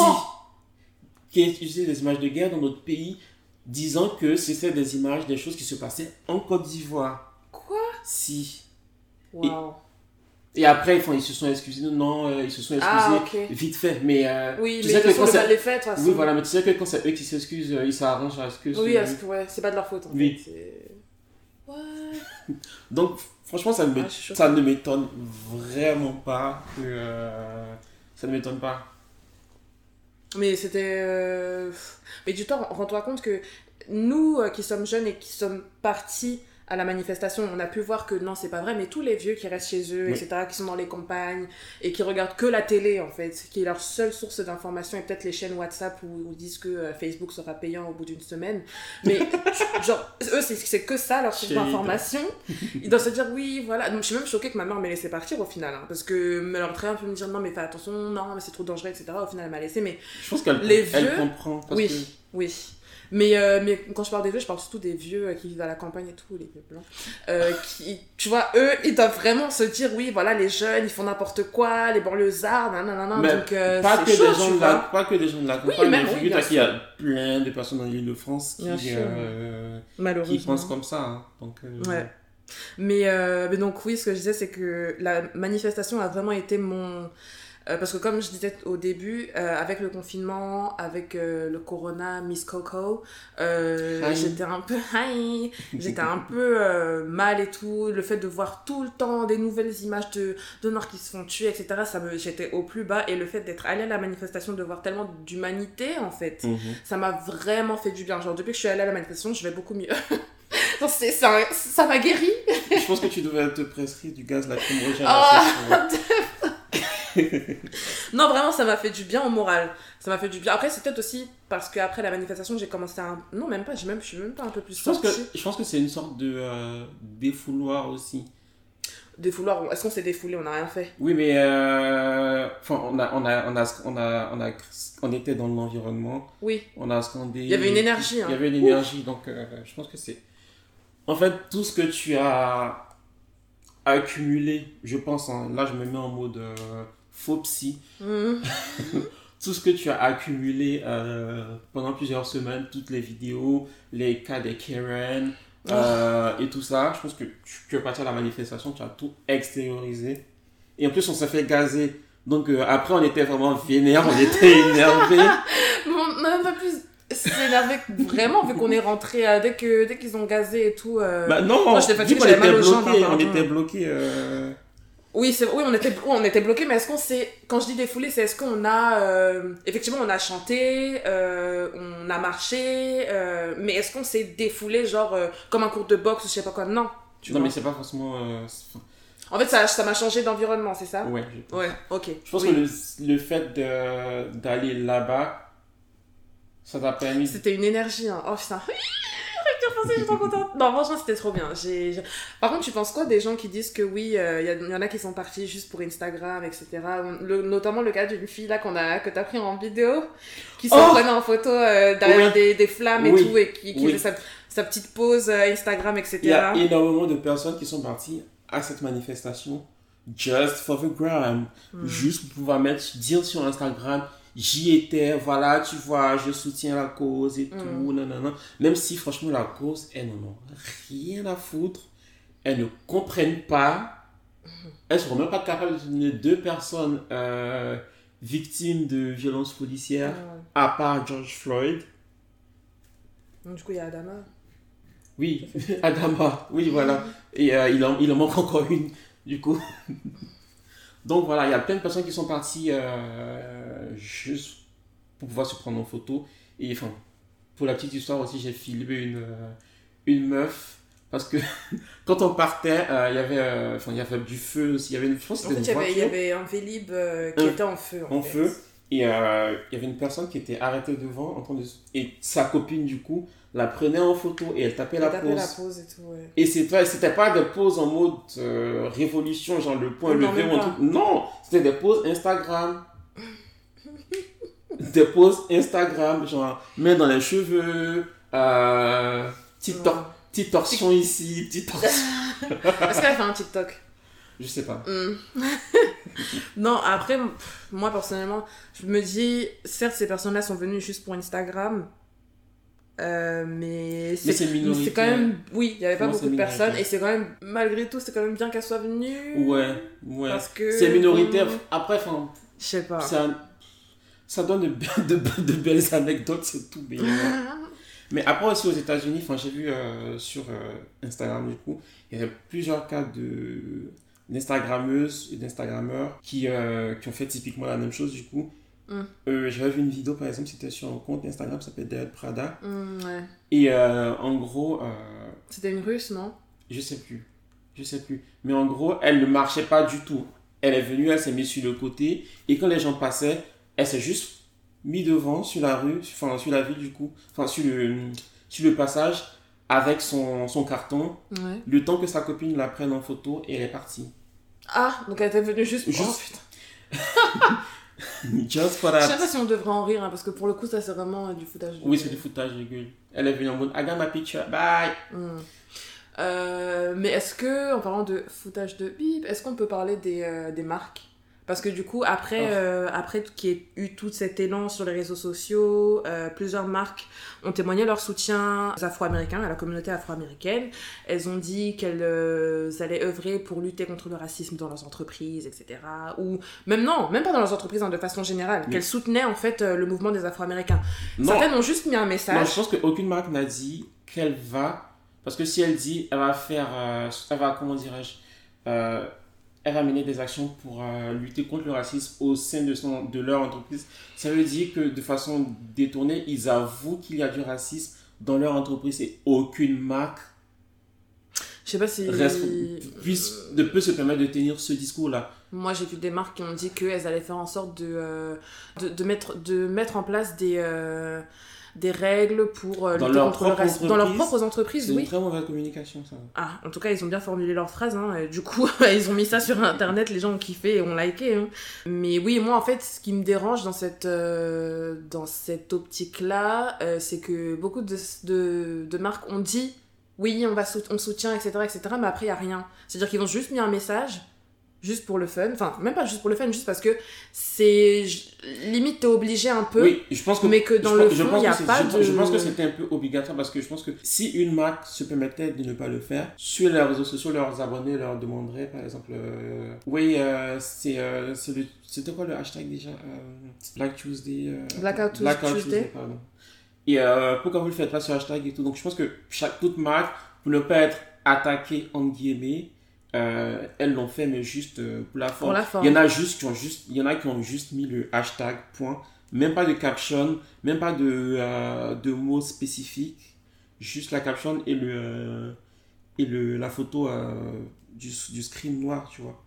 Qui a utilisé des images de guerre dans notre pays, disant que c'était des images des choses qui se passaient en Côte d'Ivoire. Quoi? Si. Et, après, ils, se sont excusés. Non, euh, ils se sont ah, excusés vite fait. Mais, euh, oui, tu mais sais que quand c'est... fait, Oui, voilà, mais tu sais que quand c'est eux qui s'excusent, euh, ils s'arrangent à ce que... Oui, que, ouais, c'est pas de leur faute. En oui. Fait. Donc, franchement, ça, me, ah, ça ne m'étonne vraiment pas que. Euh, ça ne m'étonne pas. Mais c'était. Euh, mais du temps, rends-toi compte que nous euh, qui sommes jeunes et qui sommes partis à la manifestation, on a pu voir que non, c'est pas vrai, mais tous les vieux qui restent chez eux, etc., qui sont dans les campagnes et qui regardent que la télé, en fait, qui est leur seule source d'information, et peut-être les chaînes WhatsApp où, ils disent que euh, Facebook sera payant au bout d'une semaine. Mais, (laughs) genre, eux, c'est que ça, leur source d'information. Ils doivent se dire, oui, voilà. Donc, je suis même choquée que ma mère m'ait laissé partir au final, hein, parce que me leur très un peu me dire, non, mais fais attention, non, mais c'est trop dangereux, etc. Au final, elle m'a laissé, mais. Je pense qu'elle vieux... comprend. oui, oui. Mais, euh, mais quand je parle des vieux, je parle surtout des vieux euh, qui vivent à la campagne et tout, les vieux blancs. Euh, (laughs) qui, tu vois, eux, ils doivent vraiment se dire, oui, voilà, les jeunes, ils font n'importe quoi, les banlieusards, nanana, mais donc pas, que des gens de la, pas que des gens de la campagne, oui, mais oui, il y a plein de personnes dans l'île de France qui, qui pensent comme ça. Hein. donc, ouais. Mais, mais donc, oui, ce que je disais, c'est que la manifestation a vraiment été mon euh, parce que comme je disais au début, euh, avec le confinement, avec euh, le corona, Miss Coco, j'étais un peu j'étais un (laughs) peu mal et tout. Le fait de voir tout le temps des nouvelles images de, de Noirs qui se font tuer, etc., ça me, j'étais au plus bas. Et le fait d'être allée à la manifestation, de voir tellement d'humanité, en fait, mhm. ça m'a vraiment fait du bien. Genre, depuis que je suis allée à la manifestation, je vais beaucoup mieux. (laughs) ça, ça m'a guéri. je pense que tu devrais te prescrire du gaz lacrymogène. Oh, (laughs) non, vraiment, ça m'a fait du bien au moral. Ça m'a fait du bien. Après, c'est peut-être aussi parce qu'après la manifestation, j'ai commencé à. Non, même pas, j'ai même, je suis même pas un peu plus je pense que Je pense que c'est une sorte de euh, défouloir aussi. Défouloir, est-ce qu'on s'est défoulé On n'a rien fait? Oui, mais. Euh, enfin, on a, on, a, on, a, on, a, on, a, on était dans l'environnement. Oui. On a scandé. Il y avait une énergie. Il y avait une énergie, donc euh, je pense que c'est. En fait, tout ce que tu as accumulé, je pense, hein, là je me mets en mode faux psy. Mm. (laughs) Tout ce que tu as accumulé euh, pendant plusieurs semaines, toutes les vidéos, les cas des Karen euh, et tout ça, je pense que tu, es parti à la manifestation, tu as tout extériorisé. Et en plus, on s'est fait gazer. Donc euh, après, on était vraiment vénère, on était (laughs) énervé. on n'a pas plus s'énervé vraiment vu qu'on est rentré dès que dès qu'ils ont gazé et tout bah non moi, j'étais fatiguée j'avais mal aux jambes on était bloqué Oui, c'est oui, on était on était bloqué, mais est-ce qu'on s'est quand je dis défoulé, c'est est-ce qu'on a euh, effectivement on a chanté, euh, on a marché, euh, mais est-ce qu'on s'est défoulé genre comme un cours de boxe ou je sais pas quoi? Non. Tu non, mais c'est pas forcément. En fait, ça m'a changé d'environnement, c'est ça? Ouais. Ouais, ok. Je pense que le, le fait d'aller là-bas, ça t'a permis. C'était une énergie, hein. Oh putain je suis trop contente. Non, franchement, c'était trop bien. Par contre, tu penses quoi des gens qui disent que oui, il euh, y, en a qui sont partis juste pour Instagram, etc. notamment le cas d'une fille là qu'on a, que t'as pris en vidéo, qui se oh prenait en photo euh, derrière des, des, flammes et tout, et qui, qui faisait sa, petite pause euh, Instagram, etc. Il y a énormément de personnes qui sont parties à cette manifestation just for the gram. Hmm. Juste pour pouvoir mettre, dire sur Instagram j'y étais, voilà, tu vois, je soutiens la cause et mm. tout, non, non, non. Même si, franchement, la cause, elles n'en ont rien à foutre. Elles ne comprennent pas. Elles ne sont même pas capables de donner deux personnes euh, victimes de violences policières, à part George Floyd. du coup, il y a Adama. Oui, (laughs) Adama, oui, voilà. Et euh, il, en, il en manque encore une, du coup. (laughs) Donc voilà, il y a plein de personnes qui sont parties euh, juste pour pouvoir se prendre en photo. Et enfin, pour la petite histoire aussi, j'ai filmé une, euh, une meuf. Parce que (laughs) quand on partait, euh, il y avait, enfin, il y avait du feu aussi. Il y avait une, je pense en fait, il y, avait, un Vélib qui était en feu. En, feu. Et il y avait une personne qui était arrêtée devant en train de... Et sa copine, du coup, la prenait en photo et elle tapait, la, pose. la pose. et tout, ouais. Et c'était pas des poses en mode euh, révolution, genre le point levé ou un truc. Non, c'était des poses Instagram. (laughs) des poses Instagram, genre main dans les cheveux, euh, petite, torsion ici, petite torsion. (laughs) Est-ce qu'elle fait un TikTok Je sais pas. Hmm. (laughs) non, après, moi personnellement, je me dis, certes, ces personnes-là sont venues juste pour Instagram, euh, mais c'est quand même oui il y avait pas beaucoup de personnes et c'est quand même malgré tout c'est quand même bien qu'elle soit venue ouais ouais. parce que c'est minoritaire. après enfin je sais pas. ça, ça donne de, de, de belles anecdotes c'est tout mais, (laughs) mais après aussi aux états unis enfin j'ai vu euh, sur euh, instagram du coup il y a plusieurs cas de d'instagrammeuses et d'instagrammeurs qui, qui ont fait typiquement la même chose du coup Mm. Euh, j'avais vu une vidéo, par exemple, c'était sur un compte Instagram, ça s'appelle Dead Prada. Mm, ouais. Et euh, en gros. Euh, c'était une russe, non? Je sais plus. Je sais plus. Mais en gros, elle ne marchait pas du tout. Elle est venue, elle s'est mise sur le côté. Et quand les gens passaient, elle s'est juste mise devant, sur la rue, enfin, sur la ville, du coup. Enfin, sur le, sur le passage, avec son, son carton. Ouais. Le temps que sa copine la prenne en photo et elle est partie. Ah, donc elle était venue juste. Juste. Oh, (laughs) putain. Just for that. Je sais pas si on devrait en rire, hein, parce que pour le coup, ça c'est vraiment euh, du foutage de Oui, c'est du foutage de gueule. Elle est venue en mode I got my picture, bye. Hmm. Euh, mais est-ce que, en parlant de foutage de bip, est-ce qu'on peut parler des, euh, des marques? Parce que du coup, après, oh. euh, après qu'il y ait eu tout cet élan sur les réseaux sociaux, euh, plusieurs marques ont témoigné leur soutien aux Afro-Américains, à la communauté afro-américaine. Elles ont dit qu'elles euh, allaient œuvrer pour lutter contre le racisme dans leurs entreprises, etc. Ou même non, même pas dans leurs entreprises, hein, de façon générale. Qu'elles soutenaient en fait le mouvement des Afro-Américains. Certaines ont juste mis un message. Non, je pense qu'aucune marque n'a dit qu'elle va... Parce que si elle dit, elle va faire... elle va, comment dirais-je elle va mener des actions pour euh, lutter contre le racisme au sein de, son, de leur entreprise. Ça veut dire que de façon détournée, ils avouent qu'il y a du racisme dans leur entreprise et aucune marque je sais pas si puisse de peut se permettre de tenir ce discours là moi j'ai vu des marques qui ont dit qu'elles allaient faire en sorte de, euh, de, de, mettre, de mettre en place des, euh, des règles pour euh, dans lutter contre le racisme. Dans leurs propres entreprises, oui. C'est une très mauvaise communication, ça. Ah, en tout cas, ils ont bien formulé leur phrase. Hein, du coup, (laughs) ils ont mis ça sur Internet, les gens ont kiffé et ont liké. Hein. Mais oui, moi, en fait, ce qui me dérange dans cette, euh, dans cette optique-là, euh, c'est que beaucoup de, de, de, marques ont dit oui, on, va on soutient, etc., etc., mais après, il n'y a rien. C'est-à-dire qu'ils ont juste mis un message juste pour le fun. Enfin même pas juste pour le fun juste parce que c'est limite t'es obligé un peu. Oui je pense que mais que dans le fond il n'y a pas je, de je pense que c'était un peu obligatoire parce que je pense que si une marque se permettait de ne pas le faire sur les réseaux sociaux leurs abonnés leur demanderaient par exemple euh, oui euh, c'est euh, c'était quoi le hashtag déjà Black Tuesday Blackout, Blackout Tuesday, pardon. Et pourquoi vous le faites pas sur hashtag et tout? Donc je pense que chaque toute marque pour ne pas être attaquée en guillemets elles l'ont fait, mais juste pour la, forme. Il y en a juste qui ont juste, il y en a qui ont juste mis le hashtag point, même pas de caption, même pas de, de mots spécifiques, juste la caption et le et le la photo du, du screen noir, tu vois.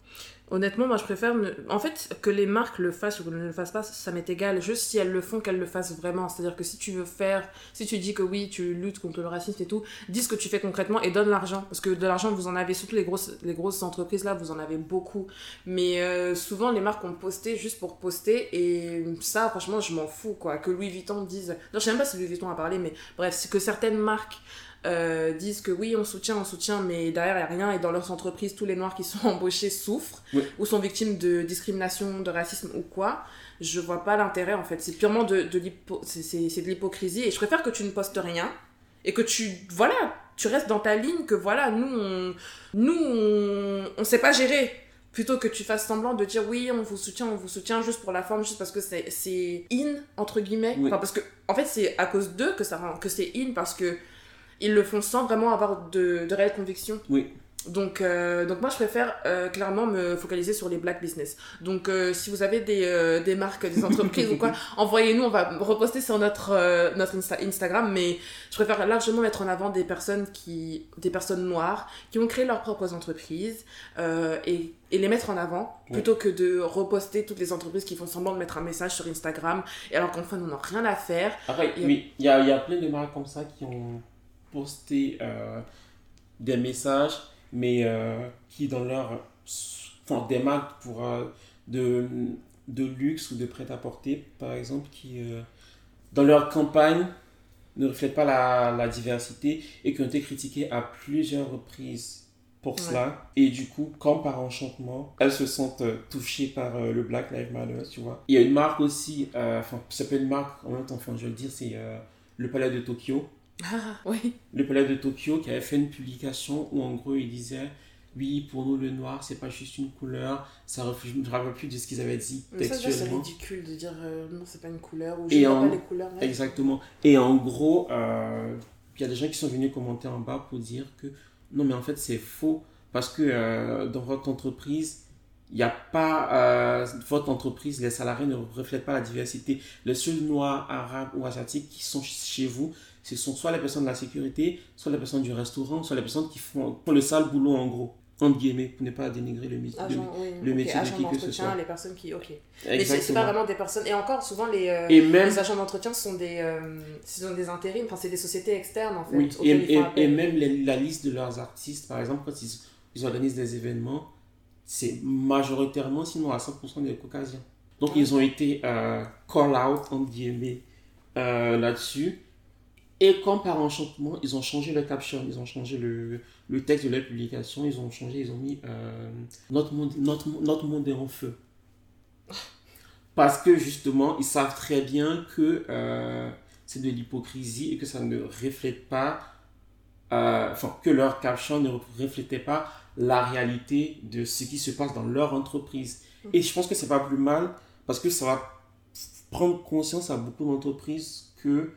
Honnêtement, moi je préfère. En fait, que les marques le fassent ou ne le fassent pas, ça m'est égal. Juste si elles le font, qu'elles le fassent vraiment. C'est-à-dire que si tu veux faire, si tu dis que oui, tu luttes contre le racisme et tout, dis ce que tu fais concrètement et donne l'argent. Parce que de l'argent, vous en avez, surtout les grosses, les grosses entreprises là, vous en avez beaucoup. Mais euh, souvent, les marques ont posté juste pour poster et ça, franchement, je m'en fous quoi. Que Louis Vuitton dise. Non, je sais même pas si Louis Vuitton a parlé, mais bref, c'est que certaines marques euh, disent que oui, on soutient, on soutient, mais derrière, il n'y a rien. Et dans leurs entreprises, tous les Noirs qui sont (laughs) embauchés souffrent ou sont victimes de discrimination, de racisme ou quoi. Je vois pas l'intérêt, en fait. C'est purement de, de l'hypocrisie. Et je préfère que tu ne postes rien et que tu, voilà, tu restes dans ta ligne, que voilà, nous, on, nous, on, on sait pas gérer plutôt que tu fasses semblant de dire oui on vous soutient on vous soutient juste pour la forme juste parce que c'est in entre guillemets enfin, parce que en fait c'est à cause d'eux que ça que c'est in parce que ils le font sans vraiment avoir de, de réelle conviction. Oui. Donc, euh, donc moi, je préfère euh, clairement me focaliser sur les black business. Donc, euh, si vous avez des, des marques, des entreprises (laughs) ou quoi, envoyez-nous, on va reposter sur notre, notre Instagram. Mais je préfère largement mettre en avant des personnes, qui, des personnes noires qui ont créé leurs propres entreprises et, et les mettre en avant plutôt que de reposter toutes les entreprises qui font semblant de mettre un message sur Instagram et alors qu'en fait, on n'a rien à faire. Après, oui, il y a, y a plein de marques comme ça qui ont poster euh, des messages, mais euh, qui dans leur font des marques pour euh, de, de luxe ou de prêt-à-porter, par exemple, qui dans leur campagne ne reflètent pas la, la, diversité et qui ont été critiquées à plusieurs reprises pour cela. Et du coup, comme par enchantement, elles se sentent touchées par le Black Lives Matter, tu vois. Il y a une marque aussi, enfin, ça peut être une marque en même temps, enfin, je veux dire, c'est le Palais de Tokyo ah, oui. Le palais de Tokyo qui avait fait une publication où en gros il disait oui, pour nous le noir c'est pas juste une couleur, ça reflète, je me rappelle plus de ce qu'ils avaient dit textuellement. Ça, c'est ridicule de dire euh, non, c'est pas une couleur ou je pas les couleurs. Exactement. Et en gros, euh, il y a des gens qui sont venus commenter en bas pour dire que non, mais en fait c'est faux parce que euh, dans votre entreprise, il n'y a pas, votre entreprise, les salariés ne reflètent pas la diversité. Les seuls noirs, arabes ou asiatiques qui sont chez vous, ce sont soit les personnes de la sécurité, soit les personnes du restaurant, soit les personnes qui font, le sale boulot en gros entre guillemets, pour ne pas dénigrer le, métier le métier de qui que ce soit. les personnes qui, ok. Mais c'est pas vraiment des personnes, et encore souvent les, euh, les agents d'entretien sont des, euh, sont des intérims, enfin c'est des sociétés externes en fait. Oui. Et, et, même la liste de leurs artistes, par exemple, quand ils, ils organisent des événements, c'est majoritairement, sinon à 100% des caucasiens. Donc ils ont été euh, call out, entre guillemets, là-dessus. Et comme par enchantement, ils ont changé le caption, ils ont changé le, le texte de la publication, ils ont changé, ils ont mis euh, notre, monde, notre, notre monde est en feu. Parce que justement, ils savent très bien que euh, c'est de l'hypocrisie et que ça ne reflète pas, euh, enfin, que leur caption ne reflétait pas la réalité de ce qui se passe dans leur entreprise. Et je pense que c'est pas plus mal parce que ça va prendre conscience à beaucoup d'entreprises que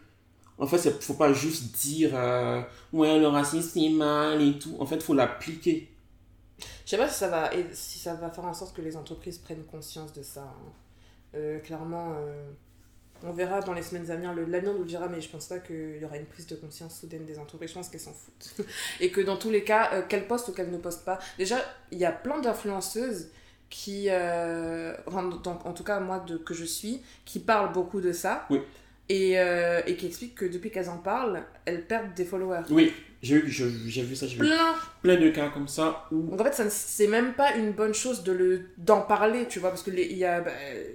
en fait, il ne faut pas juste dire euh, ouais, le racisme c'est mal et tout. En fait, il faut l'appliquer. Je sais pas si ça, va, si ça va faire en sorte que les entreprises prennent conscience de ça. Hein. Euh, clairement, euh, on verra dans les semaines à venir. L'avenir nous le dira, mais je pense pas qu'il y aura une prise de conscience soudaine des entreprises. Je pense qu'elles s'en foutent. (laughs) et que dans tous les cas, qu'elles postent ou qu'elles ne postent pas. Déjà, il y a plein d'influenceuses qui, en tout cas moi de, que je suis, qui parlent beaucoup de ça. Oui et, euh, et qui explique que depuis qu'elles en parlent, elles perdent des followers. Oui, j'ai vu, vu ça, j'ai vu plein. de cas comme ça. Où... Donc en fait, c'est même pas une bonne chose de le d'en parler, tu vois, parce qu'il y a bah,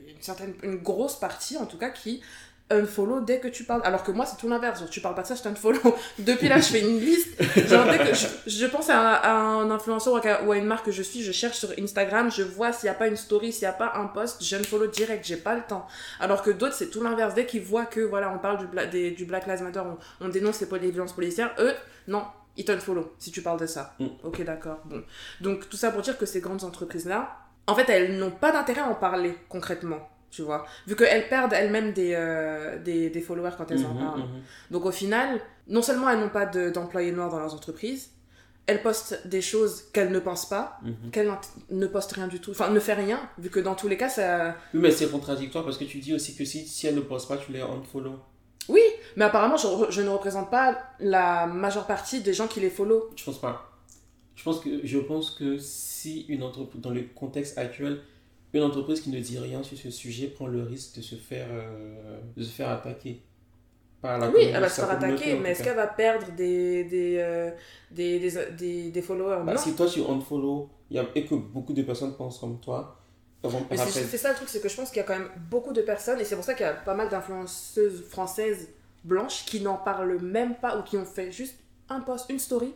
une certaine, une grosse partie en tout cas qui unfollow dès que tu parles. Alors que moi, c'est tout l'inverse. tu parles pas de ça, je t'unfollow. (laughs) Depuis là, je fais une liste. Genre, dès que je, pense à, un influenceur ou à, une marque que je suis, je cherche sur Instagram, je vois s'il n'y a pas une story, s'il n'y a pas un post, j'unfollow direct, j'ai pas le temps. Alors que d'autres, c'est tout l'inverse. Dès qu'ils voient que, voilà, on parle du, du Black Lives Matter, on, dénonce les, violences policières, eux, non, ils t'unfollow si tu parles de ça. Mm. Ok, d'accord. Bon. Donc, tout ça pour dire que ces grandes entreprises-là, en fait, elles n'ont pas d'intérêt à en parler concrètement tu vois. Vu qu'elles perdent elles-mêmes des, euh, des, des, followers quand elles en mhm, parlent. Mhm. Donc au final, non seulement elles n'ont pas d'employés noirs dans leurs entreprises, elle poste des choses qu'elle ne pense pas, Mhm. qu'elle ne poste rien du tout, enfin ne fait rien, vu que dans tous les cas, ça... Oui, mais c'est contradictoire parce que tu dis aussi que si, si elle ne poste pas, tu les unfollow. Oui, mais apparemment, je, je ne représente pas la majeure partie des gens qui les follow. Je pense pas. Je pense que, je pense que si une entreprise, dans le contexte actuel, une entreprise qui ne dit rien sur ce sujet prend le risque de se faire, euh, de se faire attaquer. Par la Oui, elle va se faire attaquer, mais est-ce qu'elle va perdre des, des, euh, des, des, des, des followers? Bah, Non. Si toi tu unfollow y a, et que beaucoup de personnes pensent comme toi, Mais c'est ça le truc, c'est que je pense qu'il y a quand même beaucoup de personnes, et c'est pour ça qu'il y a pas mal d'influenceuses françaises blanches qui n'en parlent même pas ou qui ont fait juste un post, une story,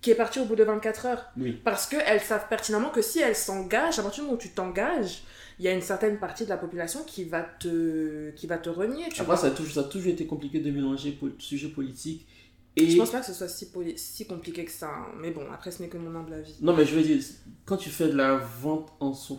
qui est partie au bout de 24 heures. Oui. Parce qu'elles savent pertinemment que si elles s'engagent, à partir du moment où tu t'engages, il y a une certaine partie de la population qui va te, qui va te renier. Tu Après, vois. ça a, toujours, ça a toujours été compliqué de mélanger po- sujet politique et. Je pense pas que ce soit si compliqué que ça, hein. mais bon, après ce n'est que mon humble avis. Non, mais je veux dire, quand tu fais de la vente en soi,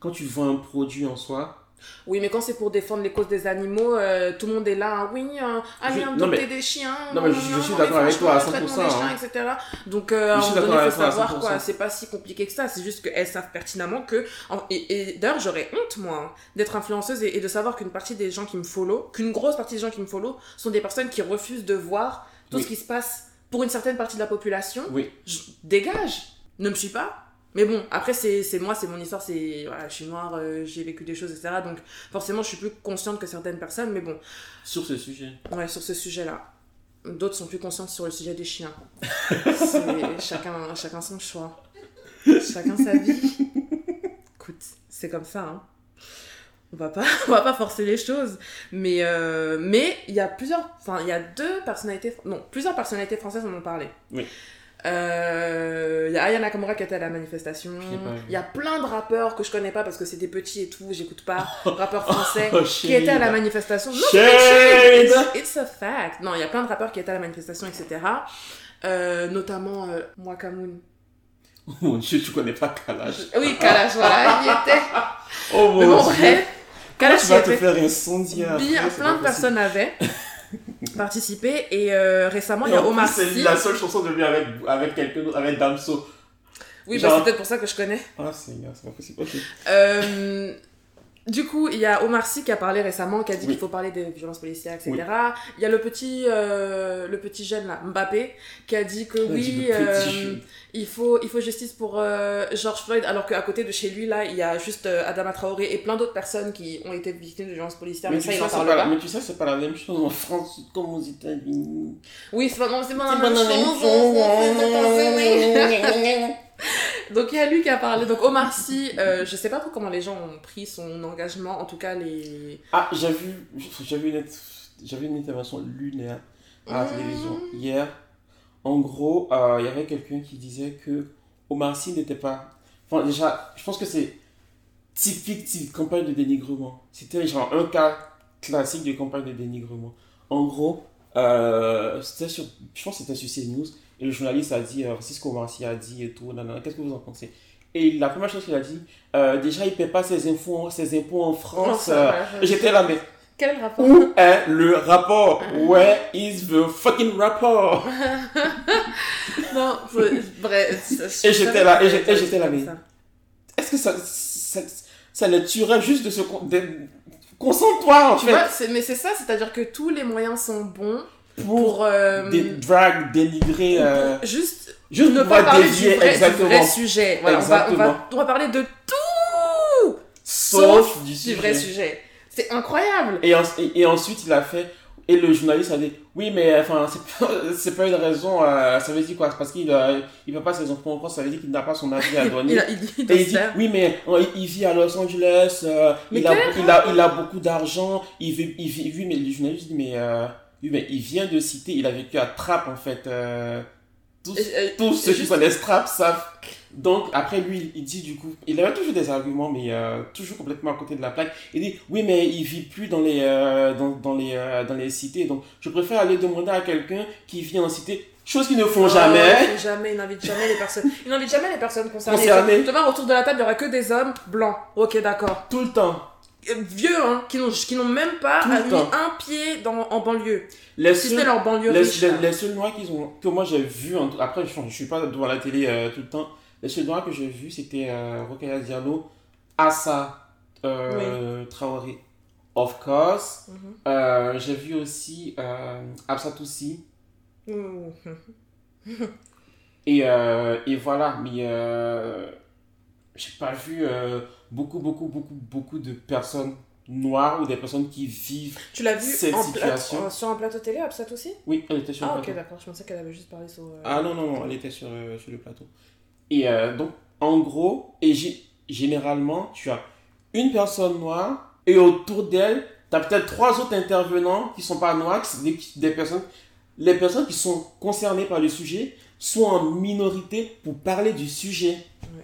quand tu vends un produit en soi, Oui, mais quand c'est pour défendre les causes des animaux, euh, tout le monde est là. hein. Oui, euh, allez non, adopter des chiens. non, mais je- je suis d'accord avec toi à franchement, le 100%, traitement des chiens, etc. Donc, euh, Je suis d'accord il avec faut toi à savoir 100%. quoi. C'est pas si compliqué que ça. C'est juste qu'elles savent pertinemment que. Et, et d'ailleurs, j'aurais honte, moi, hein, d'être influenceuse et, et de savoir qu'une partie des gens qui me follow, qu'une grosse partie des gens qui me follow, sont des personnes qui refusent de voir tout Oui. ce qui se passe pour une certaine partie de la population. oui. Je- dégage, ne me suis pas. Mais bon, après, c'est moi, c'est mon histoire, c'est. Voilà, je suis noire, euh, j'ai vécu des choses, etc. Donc, forcément, je suis plus consciente que certaines personnes, mais bon, Sur ce sujet. ouais, sur ce sujet-là. D'autres sont plus conscientes sur le sujet des chiens. (laughs) Chacun, chacun son choix. Chacun sa vie. Écoute, c'est comme ça, hein. On va pas, (laughs) on va pas forcer les choses. Mais euh, mais il y a plusieurs. Enfin, il y a deux personnalités. Non, plusieurs personnalités françaises en ont parlé. Oui. Euh, Il y a Aya Nakamura qui était à la manifestation. Il y a plein de rappeurs que je connais pas parce que c'est des petits et tout, j'écoute pas. (laughs) Rappeurs français Oh, qui étaient à la manifestation. Non, Shade. shade, It's a fact. Non, il y a plein de rappeurs qui étaient à la manifestation, etc. Euh, notamment euh, Mwakamoun. (laughs) Mon dieu, tu connais pas Kalash. Oui, Kalash, voilà, il était. (laughs) Oh Mais mon bon, dieu. bref, Kalash tu vas te était. faire incendier Bien, plein de personnes avaient (laughs) participé et euh, récemment, il y a Omar plus, c'est Sy. la seule chanson de lui avec, avec quelqu'un avec Damso. Oui, bah, c'est peut-être pour ça que je connais. Ah, c'est c'est pas possible. Euh, du coup, il y a Omar Sy qui a parlé récemment, qui a dit Oui. qu'il faut parler des violences policières, etc. Oui. Il y a le petit, euh, le petit jeune là, Mbappé, qui a dit que Il oui, euh, il, faut, il faut justice pour euh, George Floyd, alors qu'à côté de chez lui, là, il y a juste euh, Adama Traoré et plein d'autres personnes qui ont été victimes de violences policières, mais, Mais, ça, il en parle pas, mais tu sais, c'est pas la même chose en France comme aux États-Unis. Oui, c'est pas, non, c'est pas la même la même chose. (laughs) Donc il y a lui qui a parlé. Donc Omar Sy, euh, je sais pas trop comment les gens ont pris son engagement, en tout cas les... Ah, j'ai vu, j'ai vu une, j'ai vu une intervention lunaire à la Mmh. télévision hier. En gros, euh, il y avait quelqu'un qui disait que Omar Sy n'était pas. Enfin, déjà, je pense que c'est typique, typique campagne de dénigrement. C'était genre un cas classique de campagne de dénigrement. En gros, euh, c'était sur, je pense que c'était sur CNews, et le journaliste a dit, euh, qu'Omar Sy a dit et tout, qu'est-ce que vous en pensez? Et la première chose qu'il a dit, euh, déjà, il ne paie pas ses impôts, ses impôts en France. euh, J'étais là, mais Quel rapport? où est le rapport? Where is the fucking rapport? (laughs) Non, bref. Et j'étais là, et j'étais- là, mais-. Est-ce que ça, ça, ça le tuerait juste de se... de- Concentre-toi, en Tu fait, vois, mais c'est ça, c'est-à-dire que tous les moyens sont bons pour euh, des drags, dénigrer... euh, juste juste ne pas parler du vrai, du vrai sujet. Voilà, on va, on, va, on va parler de tout Sauf du du sujet. vrai sujet. C'est incroyable Et, en- et, et ensuite, il a fait... Et le journaliste a dit, oui, mais enfin, c'est pas, (laughs) c'est pas une raison, euh, ça veut dire quoi? Parce qu'il ne il veut pas ses enfants en France, ça veut dire qu'il n'a pas son avis à (laughs) donner. il, a- il, il Et il dit, oui, mais euh, il- vit à Los Angeles, euh, il, a, il, a, il a beaucoup d'argent, il vit, il vit, oui, mais le journaliste dit, mais, euh, oui, mais il vient de citer, il a vécu à Trappes, en fait. euh, tous, Euh, euh, tous ceux qui juste- connaissent Trappes savent. Donc, après, lui, il dit, du coup, il avait toujours des arguments, mais euh, toujours complètement à côté de la plaque. Il dit, oui, mais il vit plus dans les, dans, dans, les, dans les cités, donc je préfère aller demander à quelqu'un qui vit en cité, chose qu'ils ne font Oh, jamais. ils jamais, ils n'invitent jamais les personnes. Ils n'invitent jamais les personnes concernées. Concernées. Tu vois, autour de la table, il y aura que des hommes blancs. Ok, d'accord. Tout le temps. Vieux, hein, qui n'ont, qui n'ont même pas mis un pied dans, en banlieue. Les si c'était leur banlieue les, riche, les, seuls noirs qu'ils ont, que moi j'ai vu, après je, ne suis pas devant la télé euh, tout le temps, les seuls noirs que j'ai vu c'était euh, Rokaya Diallo, Assa euh, Traoré, of course. Mhm. Euh, j'ai vu aussi euh, Absatoussi. (laughs) et, et voilà, mais j'ai pas vu beaucoup, beaucoup, beaucoup, beaucoup de personnes noires ou des personnes qui vivent tu l'as vu cette situation. sur un plateau télé, Absat aussi? Oui, elle était sur ah, le plateau. Ah, ok, d'accord. Je pensais qu'elle avait juste parlé sur. Euh, ah non, non, non, elle était sur, euh, sur le plateau. Et euh, donc, en gros, et généralement, tu as une personne noire et autour d'elle, tu as peut-être trois autres intervenants qui sont pas noirs, des, des personnes. Les personnes qui sont concernées par le sujet sont en minorité pour parler du sujet.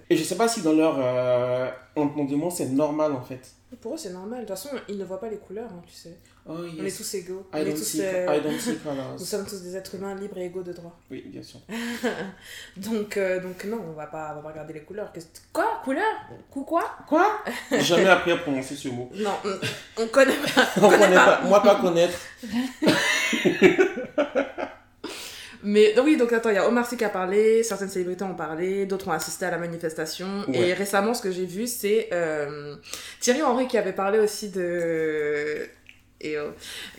Et je sais pas si dans leur euh, entendement c'est normal en fait. Pour eux c'est normal. De toute façon ils ne voient pas les couleurs, hein, tu sais. Oh, On est tous égaux. I On tous, euh, (laughs) Nous sommes tous des êtres humains libres et égaux de droit. Oui, bien sûr. (laughs) donc, euh, donc non, on va pas, on va pas regarder les couleurs. Quoi? Couleur? Coup quoi? Quoi? (laughs) Jamais appris à prononcer ce mot. Non, on, connaît pas. On, connaît, pas. Moi pas connaître. Mais oui, donc attends, il y a Omar Sy qui a parlé, certaines célébrités ont parlé, d'autres ont assisté à la manifestation. Et récemment, ce que j'ai vu, c'est euh, Thierry Henry qui avait parlé aussi de et oh.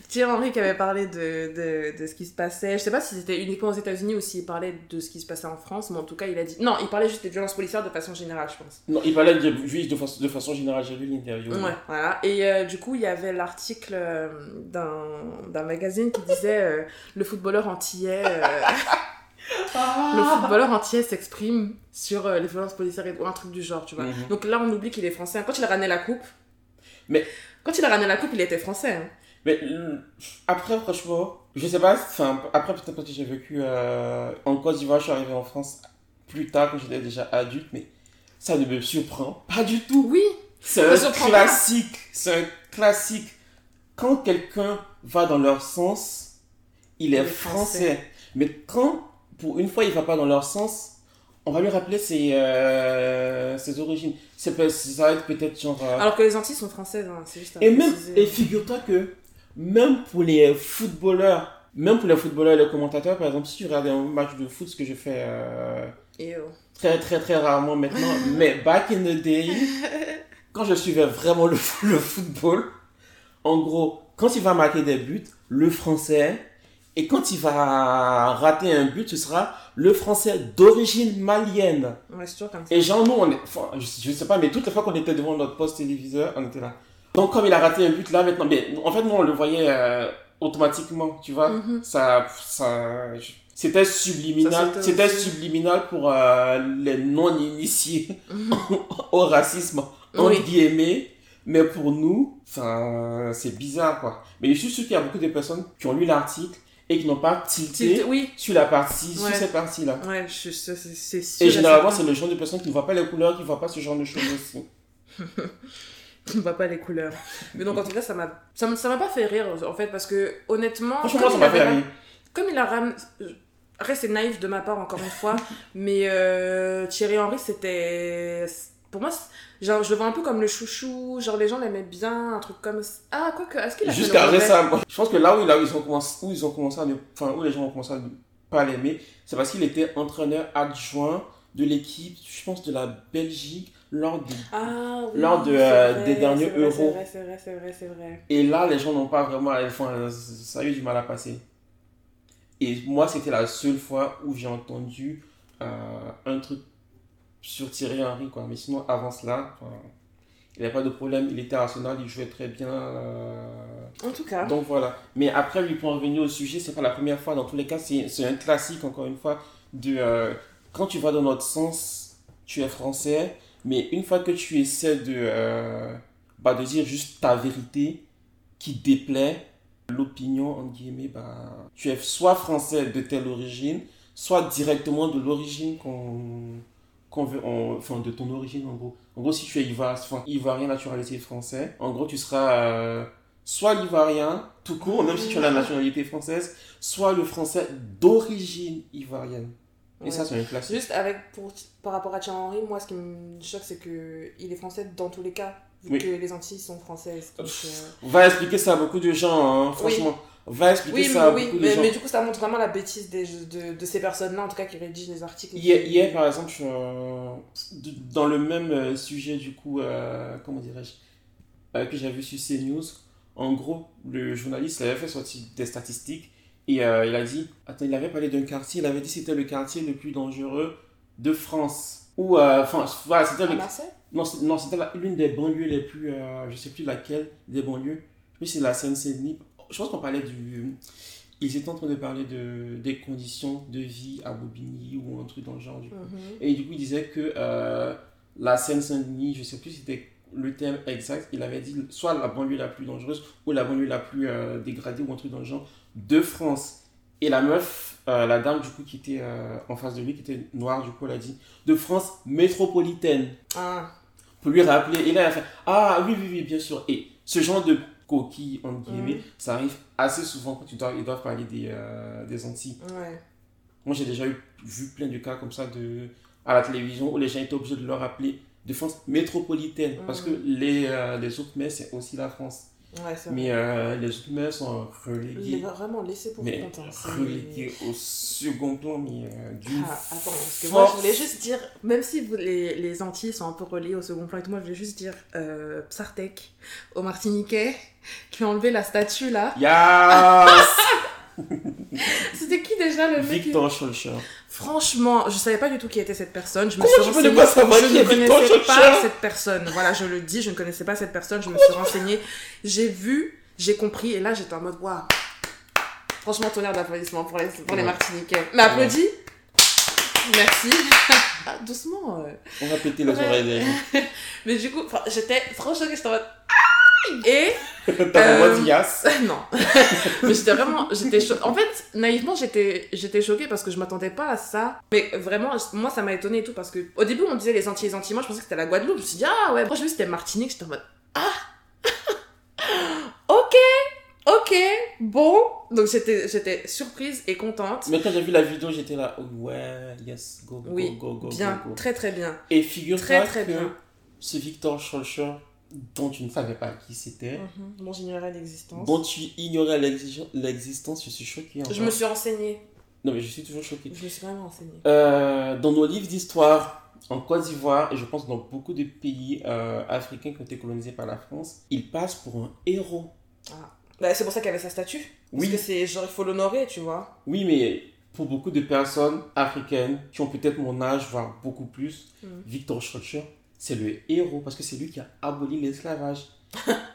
Thierry Henry qui avait parlé de, de, de, ce qui se passait, je sais pas si c'était uniquement aux États-Unis ou s'il parlait de ce qui se passait en France, mais en tout cas, il a dit. Non, il parlait juste des violences policières de façon générale, je pense. Non, il parlait de, de, façon, de façon générale, j'ai vu l'interview. Ouais, voilà. Et euh, du coup, il y avait l'article euh, d'un magazine qui disait euh, le footballeur antillais. Ah. le footballeur antillais s'exprime sur les violences policières ou un truc du genre, tu vois. Mhm. Donc là, on oublie qu'il est français. Quand il a ramené la coupe. Mais quand il a ramené la coupe, il était français. Hein. Mais après, franchement, je sais pas, enfin, après peut-être parce que j'ai vécu euh, en Côte d'Ivoire, je suis arrivé en France plus tard quand j'étais déjà adulte, mais ça ne me surprend pas du tout. Oui. C'est un classique, c'est un classique. Quand quelqu'un va dans leur sens, il est français. Mais quand, pour une fois, il va pas dans leur sens, on va lui rappeler ses, euh, ses origines. ça va être peut-être genre. Euh, Alors que les Antilles sont françaises, hein, c'est juste. Et même, et figure-toi que même pour les footballeurs, même pour les footballeurs et les commentateurs, par exemple, si tu regardes un match de foot, ce que je fais euh, très très très rarement maintenant, (laughs) mais back in the day, quand je suivais vraiment le, le football, en gros, quand il va marquer des buts, le français et quand il va rater un but, ce sera le français d'origine malienne. Ouais, c'est comme ça. Et genre, nous, on est, enfin, je, ne sais pas, mais toutes les fois qu'on était devant notre poste téléviseur, on était là. Donc, comme il a raté un but là, maintenant, mais en fait, nous, on le voyait euh, automatiquement, tu vois. Mm-hmm. Ça, ça, c'était subliminal. C'était subliminal pour euh, les non-initiés mm-hmm. (laughs) au racisme, entre oui. guillemets. Mais pour nous, c'est bizarre, quoi. Mais je suis sûr qu'il y a beaucoup de personnes qui ont lu l'article et qui n'ont pas tilté oui. sur la partie, sur cette partie-là. Ouais, c'est sûr. Et généralement, c'est le genre de personne qui ne voit pas les couleurs, qui ne voit pas ce genre de choses aussi. (laughs) qui ne voit pas les couleurs. Mais donc, en tout cas, ça m'a ça m'a pas fait rire, en fait, parce que, honnêtement... Franchement, ça m'a fait rire. Comme il a ramené... Après, c'est naïf de ma part, encore une fois, (laughs) mais euh, Thierry Henry, c'était... Pour moi, Genre, je le vois un peu comme le chouchou, genre les gens l'aimaient bien, un truc comme ça. Ah, quoi que, est-ce qu'il a Jusqu'à récemment. Je pense que là où, là où, ils ont commencé, où ils ont commencé à enfin, où les gens ont commencé à ne pas l'aimer, c'est parce qu'il était entraîneur adjoint de l'équipe, je pense, de la Belgique lors, de, ah, lors de, euh, des derniers euros. C'est vrai, c'est vrai, c'est vrai, Et là, les gens n'ont pas vraiment, enfin, ça a eu du mal à passer. Et moi, c'était la seule fois où j'ai entendu euh, un truc sur Thierry Henry, quoi. Mais sinon, avant cela, il n'y avait pas de problème. Il était Arsenal, il jouait très bien. Euh. En tout cas. Donc voilà. Mais après, lui, pour revenir au sujet, c'est pas la première fois. Dans tous les cas, c'est un classique, encore une fois, de euh, quand tu vas dans notre sens, tu es français. Mais une fois que tu essaies de, euh, bah, de dire juste ta vérité qui déplaît, l'opinion, entre guillemets, bah, tu es soit français de telle origine, soit directement de l'origine qu'on veut, enfin, de ton origine en gros. En gros, si tu es ivoirien, enfin, ivoirien naturalisé français, en gros, tu seras euh, soit l'ivoirien, tout court, même si tu as la nationalité française, soit le français d'origine ivoirienne. Et ça, c'est un classique. Juste avec, pour, par rapport à Thierry Henry, moi, ce qui me choque, c'est qu'il est français dans tous les cas, vu que les Antilles sont françaises. Donc, euh, Va expliquer ça à beaucoup de gens, hein, franchement. Va expliquer ça à beaucoup de gens. Mais du coup, ça montre vraiment la bêtise des, de, de, ces personnes-là, en tout cas, qui rédigent les articles. Hier, hier par exemple, dans le même euh, sujet, du coup, euh, comment dirais-je, que j'avais vu sur CNews, en gros, le journaliste avait fait sortir des statistiques et euh, il a dit, attends, il avait parlé d'un quartier, il avait dit que c'était le quartier le plus dangereux de France. Ou, euh, enfin, voilà, c'était le... Non, non c'était l'une des banlieues les plus, euh, je sais plus laquelle des banlieues. Sais c'est la Seine-Saint-Denis. Je pense qu'on parlait du... Ils étaient en train de parler de, des conditions de vie à Bobigny ou un truc dans le genre. Du coup. Mhm. Et du coup, il disait que la Seine-Saint-Denis, je sais plus si c'était le terme exact, il avait dit soit la banlieue la plus dangereuse ou la banlieue la plus dégradée ou un truc dans le genre de France. Et la meuf, euh, la dame du coup qui était euh, en face de lui, qui était noire, du coup, elle a dit de France métropolitaine. Ah. Pour lui rappeler. Et là, elle a fait Ah oui, oui, oui, bien sûr. Et ce genre de coquille, en guillemets, mm. ça arrive assez souvent quand tu dois, ils doivent parler des, euh, des Antilles. Moi, j'ai déjà eu, vu plein de cas comme ça de, à la télévision où les gens étaient obligés de leur rappeler de France métropolitaine. Parce mm. que les, les autres mais c'est aussi la France mais euh, les autres mères sont reléguées. vraiment laissé pour mais Reléguées au second plan, mais euh, ah, attends, parce que moi je voulais juste dire, même si vous, les, les Antilles sont un peu relayées au second plan et tout, moi je voulais juste dire euh, Psartek au Martiniquais qui a enlevé la statue là. Yes! (laughs) (laughs) C'était qui déjà le mec Victor Schulcher. Franchement, je savais pas du tout qui était cette personne. Je me suis renseignée. je ne connaissais pas cette personne. Voilà, je le dis, je ne connaissais pas cette personne. Je me suis renseignée. J'ai vu, j'ai compris, et là j'étais en mode waouh. Franchement, tonnerre d'applaudissements pour les, pour les Martiniquais. Mais applaudis. Merci. (laughs) Ah, doucement. Euh. On va péter les oreilles (laughs) Mais du coup, j'étais trop choquée. J'étais en mode et. (laughs) T'as euh, (laughs) Non. (laughs) mais j'étais vraiment. J'étais En fait, naïvement, j'étais, j'étais choquée parce que je m'attendais pas à ça. Mais vraiment, moi, ça m'a étonnée et tout parce que au début, on disait les Antilles, les Antilles. Moi, je pensais que c'était la Guadeloupe. Je me suis dit, ah ouais. Moi, j'ai vu c'était Martinique. J'étais en mode, ah Ok Ok, bon. Donc j'étais, j'étais surprise et contente. Mais quand j'ai vu la vidéo, j'étais là, oh, ouais, yes, go, go, oui, go, go, bien, go, go. très très bien. Et figure-toi très, très que bien. ce Victor Schulcher dont tu ne savais pas qui c'était. Mhm. dont j'ignorais l'existence. Dont tu ignorais l'existence, je suis choquée. Je me suis renseignée. Non, mais je suis toujours choquée. Je me suis vraiment renseignée. Euh, dans nos livres d'histoire, en Côte d'Ivoire, et je pense dans beaucoup de pays euh, africains qui ont été colonisés par la France, il passe pour un héros. Ah. Bah, c'est pour ça qu'il avait sa statue. Parce oui. que c'est genre, il faut l'honorer, tu vois. Oui, mais pour beaucoup de personnes africaines qui ont peut-être mon âge, voire beaucoup plus, mm. Victor Schroeder, c'est le héros parce que c'est lui qui a aboli l'esclavage.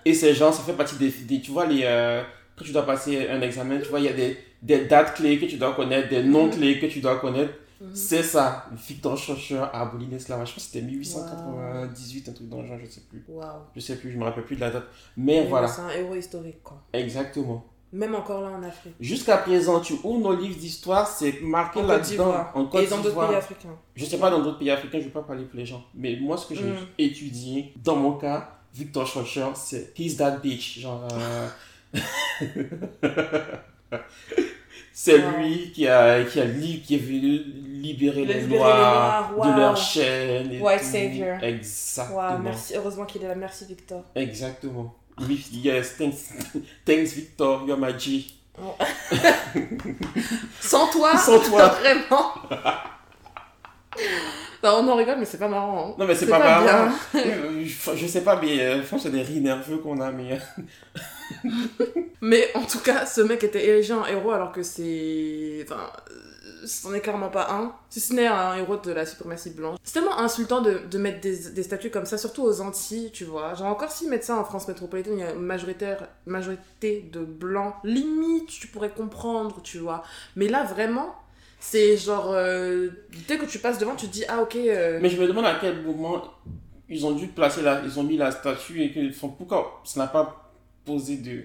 et ces gens, ça fait partie des. tu vois, les, euh, quand tu dois passer un examen, tu vois, il y a des, des, dates clés que tu dois connaître, des noms clés que tu dois connaître. Mhm. C'est ça. Victor Schroeder a aboli l'esclavage. Je pense que c'était 1898, un truc dans le genre, je sais plus. Wow. Je sais plus, je me rappelle plus de la date. Mais voilà. C'est un héros historique, quoi. Exactement. Même encore là en Afrique. Jusqu'à présent, tu ouvres nos livres d'histoire, c'est marqué là-dedans. En Côte Et dans d'autres pays africains. Je sais pas dans d'autres pays africains, je ne vais pas parler pour les gens. Mais moi, ce que j'ai mm. étudié, dans mon cas, Victor Schroeder, c'est He's That Bitch. Genre. Euh, (laughs) c'est lui qui a, qui, a qui est venu libérer les, Noirs, de leur chaîne. White Savior. Exactement. merci. Heureusement qu'il est là. Merci, Victor. Exactement. Yes, thanks, thanks Victor, you're my G. (laughs) Sans toi (laughs) Sans toi (laughs) Vraiment on en rigole, mais c'est pas marrant. Hein. Non, mais c'est pas, marrant. je, sais pas, mais euh, je pense que c'est des rires nerveux qu'on a, mais. Euh. mais en tout cas, ce mec était érigé en héros alors que c'est. Enfin, c'en est clairement pas un, si ce n'est un héros de la suprématie blanche. C'est tellement insultant de, de mettre des, statues comme ça, surtout aux Antilles, tu vois. Genre encore si mettre ça en France métropolitaine, il y a une majoritaire, majorité de blancs, limite tu pourrais comprendre, tu vois. Mais là vraiment, c'est genre, euh, dès que tu passes devant, tu te dis, ah ok. Euh. Mais je me demande à quel moment ils ont dû placer la, ils ont mis la statue et que, pourquoi ça n'a pas posé de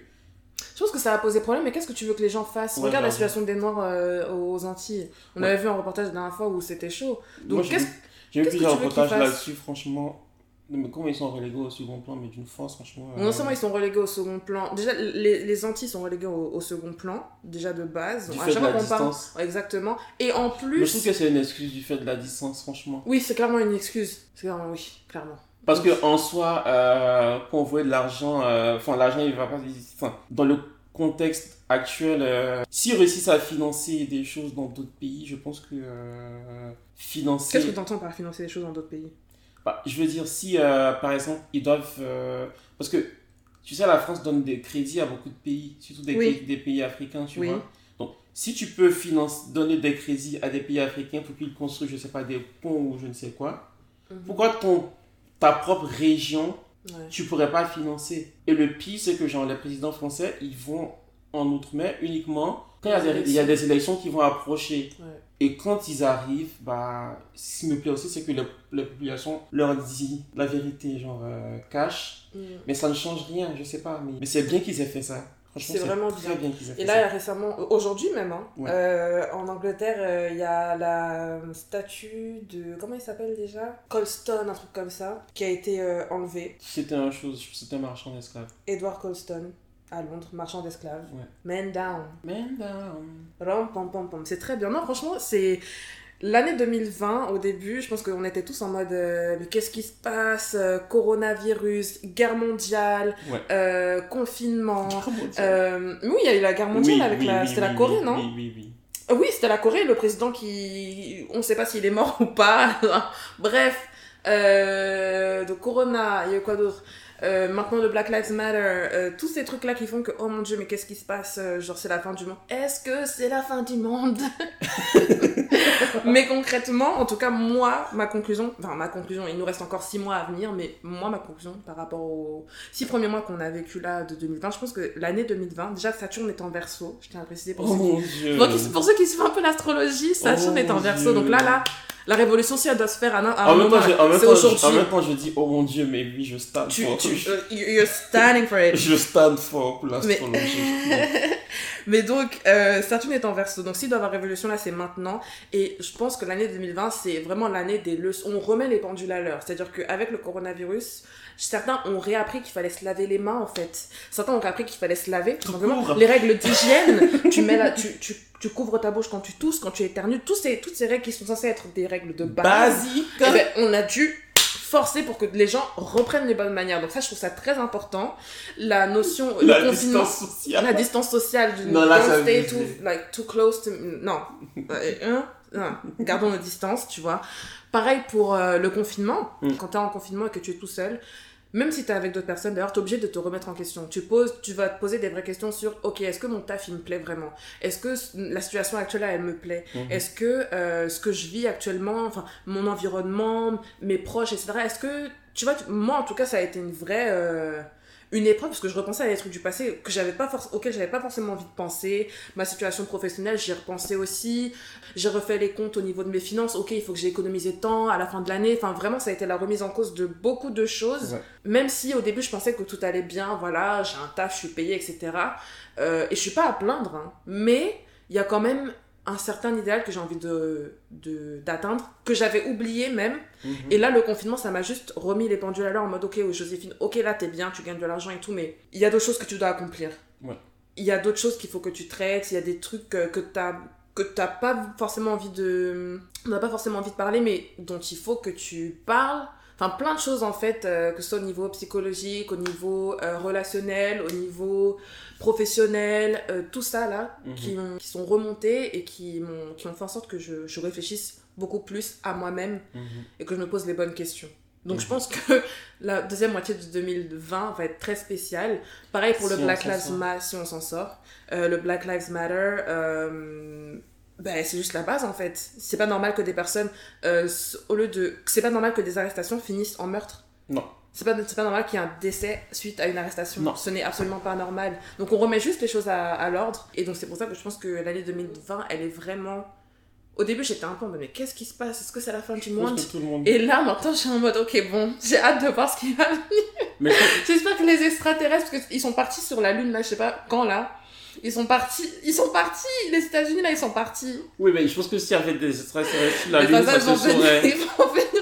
je pense que ça a posé problème, mais qu'est-ce que tu veux que les gens fassent? Regarde la situation des Noirs euh, aux Antilles. On avait vu un reportage la dernière fois où c'était chaud. Donc, qu'est-ce J'ai vu plusieurs reportages là-dessus, franchement. mais comment ils sont relégués au second plan, mais d'une force, franchement. Non euh, seulement ils sont relégués au second plan, déjà les, les Antilles sont relégués au, second plan, déjà de base. Du fait de la distance. exactement. Et en plus. je trouve que c'est une excuse du fait de la distance, franchement. Oui, c'est clairement une excuse. C'est clairement, oui, clairement. Parce que en soi, euh, pour envoyer de l'argent, euh, enfin, l'argent, il va pas. Enfin, dans le contexte actuel, euh, s'ils réussissent à financer des choses dans d'autres pays, je pense que financer. Qu'est-ce que tu entends par financer des choses dans d'autres pays? Bah, je veux dire, si euh, par exemple, ils doivent. Euh, parce que tu sais, la France donne des crédits à beaucoup de pays, surtout des, des pays africains, tu vois. Donc, si tu peux finance, donner des crédits à des pays africains pour qu'ils construisent, je sais pas, des ponts ou je ne sais quoi, mhm. pourquoi ton, ta propre région, tu pourrais pas financer Et le pire, c'est que genre, les présidents français, ils vont en outre-mer uniquement quand il y, a des, élections qui vont approcher. Et quand ils arrivent, bah, ce qui me plaît aussi, c'est que la, population leur dit la vérité, genre euh, cash. Mm. Mais ça ne change rien, je sais pas. Mais, c'est bien qu'ils aient fait ça. C'est vraiment bien. Et là, récemment, aujourd'hui même, hein, euh, en Angleterre, euh, il y a la statue de. Comment il s'appelle déjà? Colston, un truc comme ça, qui a été enlevé. C'était un chose, c'était un marchand d'esclaves. Edward Colston à Londres, marchand d'esclaves. Ouais. Man down. Man down. C'est très bien. Non, franchement, c'est. L'année 2020, au début, je pense qu'on était tous en mode euh, mais qu'est-ce qui se passe euh, Coronavirus, guerre mondiale, euh, confinement. oui, il y a eu la guerre mondiale avec la. c'était la Corée, non Oui, oui, oui. Oui, c'était la Corée, le président qui. On ne sait pas s'il est mort (laughs) ou pas. Bref. de Corona, il y a eu quoi d'autre? Euh, maintenant le Black Lives Matter, euh, tous ces trucs là qui font que oh mon dieu mais qu'est-ce qui se passe euh, genre c'est la fin du monde. Est-ce que c'est la fin du monde? (laughs) Mais concrètement, en tout cas moi ma conclusion, enfin ma conclusion, il nous reste encore six mois à venir, mais moi ma conclusion par rapport aux six premiers mois qu'on a vécu là de 2020, je pense que l'année 2020, déjà Saturne est en Verseau, je tiens à préciser pour, oh ceux, qui... pour ceux qui suivent un peu l'astrologie, Saturne oh est en Verseau, donc là là la révolution, si elle doit se faire à, un, en moment, c'est aujourd'hui. En même temps, je dis, oh mon dieu, mais oui, je stand tu, for. Tu, uh, you're standing for it. (laughs) je stand for l'astrologie. Mais... (laughs) mais... donc, euh, Saturne est en verso. Donc, s'il doit y avoir révolution, là, c'est maintenant. Et je pense que l'année 2020, c'est vraiment l'année des leçons. On remet les pendules à l'heure. C'est-à-dire qu'avec le coronavirus, certains ont réappris qu'il fallait se laver les mains, en fait. Certains ont réappris qu'il fallait se laver, tout simplement. Les règles d'hygiène, tu mets tu, tu tu couvres ta bouche quand tu tousses, quand tu éternues, tous ces, toutes ces règles qui sont censées être des règles de base, Basique. Eh ben, on a dû forcer pour que les gens reprennent les bonnes manières. Donc ça, je trouve ça très important. La notion... La distance sociale. La distance sociale. Du, non, là, ça stay too, like, too close to... Non. Hein? Gardons nos distances, tu vois. Pareil pour euh, le confinement. Mm. Quand tu es en confinement et que tu es tout seul, même si tu es avec d'autres personnes, d'ailleurs, tu es obligé de te remettre en question. Tu, poses, tu vas te poser des vraies questions sur, ok, est-ce que mon taf, il me plaît vraiment? Est-ce que la situation actuelle, elle me plaît? Mhm. Est-ce que euh, ce que je vis actuellement, enfin, mon environnement, mes proches, etc., est-ce que, tu vois, moi, en tout cas, ça a été une vraie... Euh, une épreuve parce que je repensais à des trucs du passé que j'avais pas auxquels j'avais pas forcément envie de penser. Ma situation professionnelle j'y repensé aussi. J'ai refait les comptes au niveau de mes finances. Ok il faut que j'ai économisé temps à la fin de l'année. Enfin vraiment ça a été la remise en cause de beaucoup de choses. Même si au début je pensais que tout allait bien voilà j'ai un taf je suis payée etc euh, et je suis pas à plaindre hein. mais il y a quand même un certain idéal que j'ai envie de d'atteindre que j'avais oublié même. Mhm. et là le confinement ça m'a juste remis les pendules à l'heure en mode ok Joséphine ok là t'es bien tu gagnes de l'argent et tout mais il y a d'autres choses que tu dois accomplir. Il y a d'autres choses qu'il faut que tu traites il y a des trucs que, que t'as que t'as pas forcément envie de on pas forcément envie de parler mais dont il faut que tu parles Enfin, plein de choses en fait, euh, que ce soit au niveau psychologique, au niveau euh, relationnel, au niveau professionnel, euh, tout ça là, mhm. qui, qui, sont remontés et qui m'ont qui ont fait en sorte que je, je réfléchisse beaucoup plus à moi-même mhm. et que je me pose les bonnes questions. Donc je mhm. pense que (laughs) la deuxième moitié de 2020 va être très spéciale. Pareil pour le Black Lives Matter, si on s'en sort. le Black Lives Matter, ben, c'est juste la base en fait. C'est pas normal que des personnes, euh, au lieu de. C'est pas normal que des arrestations finissent en meurtre. Non. C'est pas, pas normal qu'il y ait un décès suite à une arrestation. Non. Ce n'est absolument pas normal. Donc on remet juste les choses à, à l'ordre. Et donc c'est pour ça que je pense que l'année 2020, elle est vraiment. Au début, j'étais un peu en mode, mais qu'est-ce qui se passe? Est-ce que c'est la fin du monde, Et là, maintenant, je suis en mode, ok, bon, j'ai hâte de voir ce qui va venir. (laughs) J'espère que les extraterrestres, parce qu'ils sont partis sur la Lune, là, je sais pas quand, là, Ils sont partis, ils sont partis, les États-Unis là, ils sont partis. Oui, mais je pense que s'il y avait des extraterrestres sur la Lune, ça se saurait.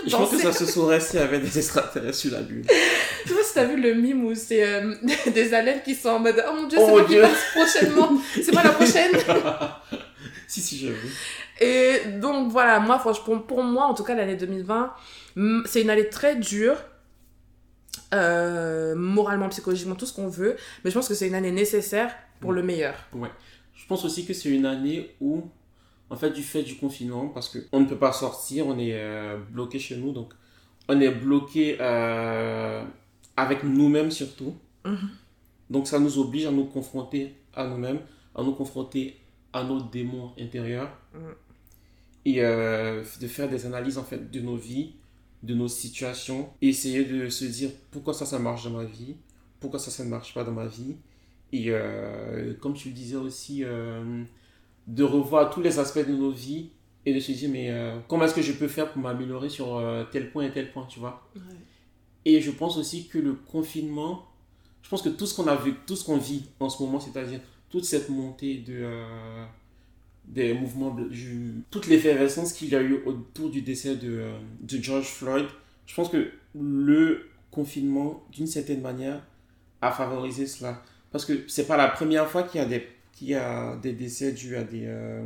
je pense que ça se saurait s'il y avait des extraterrestres sur la Lune. (laughs) tu vois, si t'as vu le mime où c'est euh, (laughs) des aliens qui sont en mode Oh mon dieu, c'est oh moi qui passe prochainement, c'est moi la prochaine. (laughs) si, si, j'ai vu. Et donc voilà, moi, franchement, pour moi, en tout cas, l'année 2020, c'est une année très dure. Euh, moralement, psychologiquement, tout ce qu'on veut. Mais je pense que c'est une année nécessaire pour le meilleur. Ouais. Je pense aussi que c'est une année où, en fait, du fait du confinement, parce qu'on ne peut pas sortir, on est euh, bloqué chez nous, donc on est bloqué euh, avec nous-mêmes surtout. Mhm. Donc ça nous oblige à nous confronter à nous-mêmes, à nous confronter à nos démons intérieurs. Mhm et euh, de faire des analyses en fait de nos vies, de nos situations, et essayer de se dire pourquoi ça, ça marche dans ma vie, pourquoi ça, ça ne marche pas dans ma vie. Et euh, comme tu le disais aussi, euh, de revoir tous les aspects de nos vies et de se dire mais comment est-ce que je peux faire pour m'améliorer sur tel point et tel point, tu vois? Et je pense aussi que le confinement, je pense que tout ce qu'on a vu, tout ce qu'on vit en ce moment, c'est-à-dire toute cette montée de des mouvements, toute l'effervescence qu'il y a eu autour du décès de, euh, de George Floyd, je pense que le confinement, d'une certaine manière, a favorisé cela. Parce que c'est pas la première fois qu'il y a des, qu'il y a des décès dus à des, euh,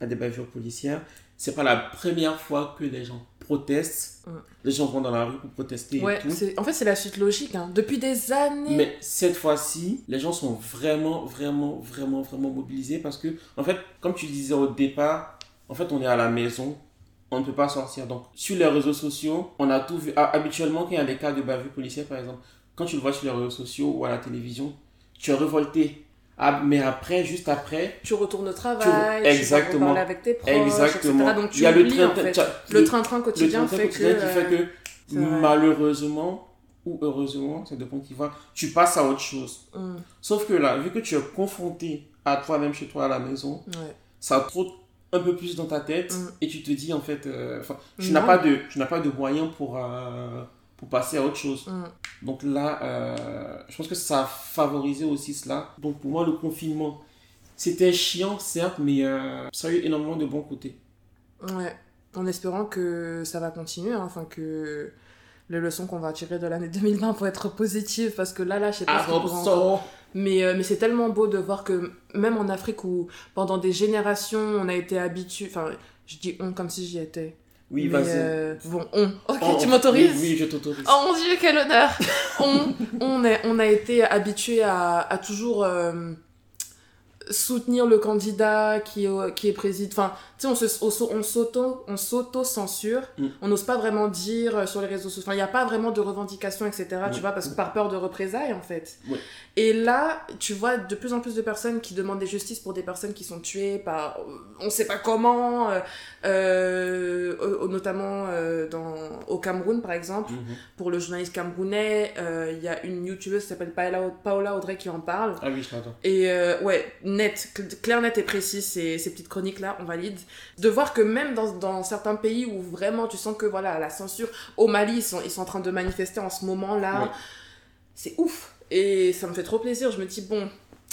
à des bavures policières. C'est pas la première fois que les gens protestent. Les gens vont dans la rue pour protester. Ouais, en fait, c'est la suite logique. Hein. Depuis des années. Mais cette fois-ci, les gens sont vraiment, vraiment, vraiment, vraiment mobilisés parce que, en fait, comme tu disais au départ, en fait, on est à la maison. On ne peut pas sortir. Donc, sur les réseaux sociaux, on a tout vu. Ah, habituellement, quand il y a des cas de bavure policière, par exemple, quand tu le vois sur les réseaux sociaux ou à la télévision, tu es révolté ah, mais après, juste après. Tu retournes au travail, tu, exactement. parles avec tes proches, exactement. Donc tu Il y a le train, en fait. le train-train quotidien, le fait, quotidien que, qui fait que, malheureusement ou heureusement, ça dépend qui va, tu passes à autre chose. Mm. Sauf que là, vu que tu es confronté à toi-même chez toi à la maison, ça trotte un peu plus dans ta tête mm. et tu te dis en fait, euh, tu n'as pas de, tu n'as pas de moyens pour. Euh, pour passer à autre chose. Mm. Donc là, euh, je pense que ça a favorisé aussi cela. Donc pour moi, le confinement, c'était chiant, certes, mais euh, ça a eu énormément de bons côtés. Ouais, en espérant que ça va continuer, hein, enfin que les leçons qu'on va tirer de l'année (laughs) 2020 vont être positives, parce que là, là, je sais pas ce Mais, euh, mais c'est tellement beau de voir que même en Afrique où pendant des générations on a été habitué, enfin je dis on comme si j'y étais, oui, vas-y. Euh, bon, on. Ok, tu m'autorises oui, je t'autorise. Oh mon dieu, quel honneur on, on, est, on a été habitué à, à toujours euh, soutenir le candidat qui, qui est président. Enfin, tu sais, on s'auto on s'auto censure. Mm. On n'ose pas vraiment dire euh, sur les réseaux sociaux. Enfin, il n'y a pas vraiment de revendications, etc. Tu vois, parce que par peur de représailles, en fait. Et là, tu vois de plus en plus de personnes qui demandent des justices pour des personnes qui sont tuées par euh, on sait pas comment, euh, notamment dans, au Cameroun, par exemple. Mm-hmm. Pour le journaliste camerounais, il y a une youtubeuse qui s'appelle Paola, Audrey qui en parle. Ah oui, je l'entends. Et ouais, net, clair, net et précis, ces, ces petites chroniques-là, on valide de voir que même dans, dans, certains pays où vraiment tu sens que voilà la censure au Mali ils sont, ils sont en train de manifester en ce moment là c'est ouf. Et ça me fait trop plaisir. Je me dis bon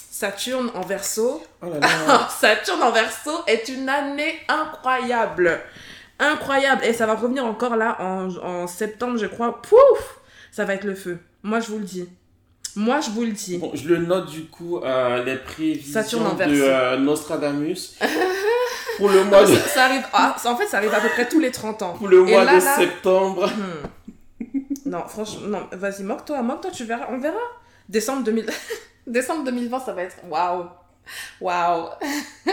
Saturne en verso. Oh (laughs) Saturne en verso est une année incroyable. Incroyable. Et ça va revenir encore là en, en septembre je crois. Pouf! Ça va être le feu. Moi je vous le dis. Moi, je vous le dis. Bon, je le note du coup, euh, les prévisions de euh, Nostradamus. (laughs) pour le mois de... ça, arrive, ah, en fait, ça arrive à peu près tous les 30 ans. Pour le mois de septembre. Hmm. Non, franchement, non, vas-y, moque-toi, moque-toi, tu verras, on verra. Décembre, 2000... (laughs) Décembre 2020, ça va être waouh. Waouh. (laughs)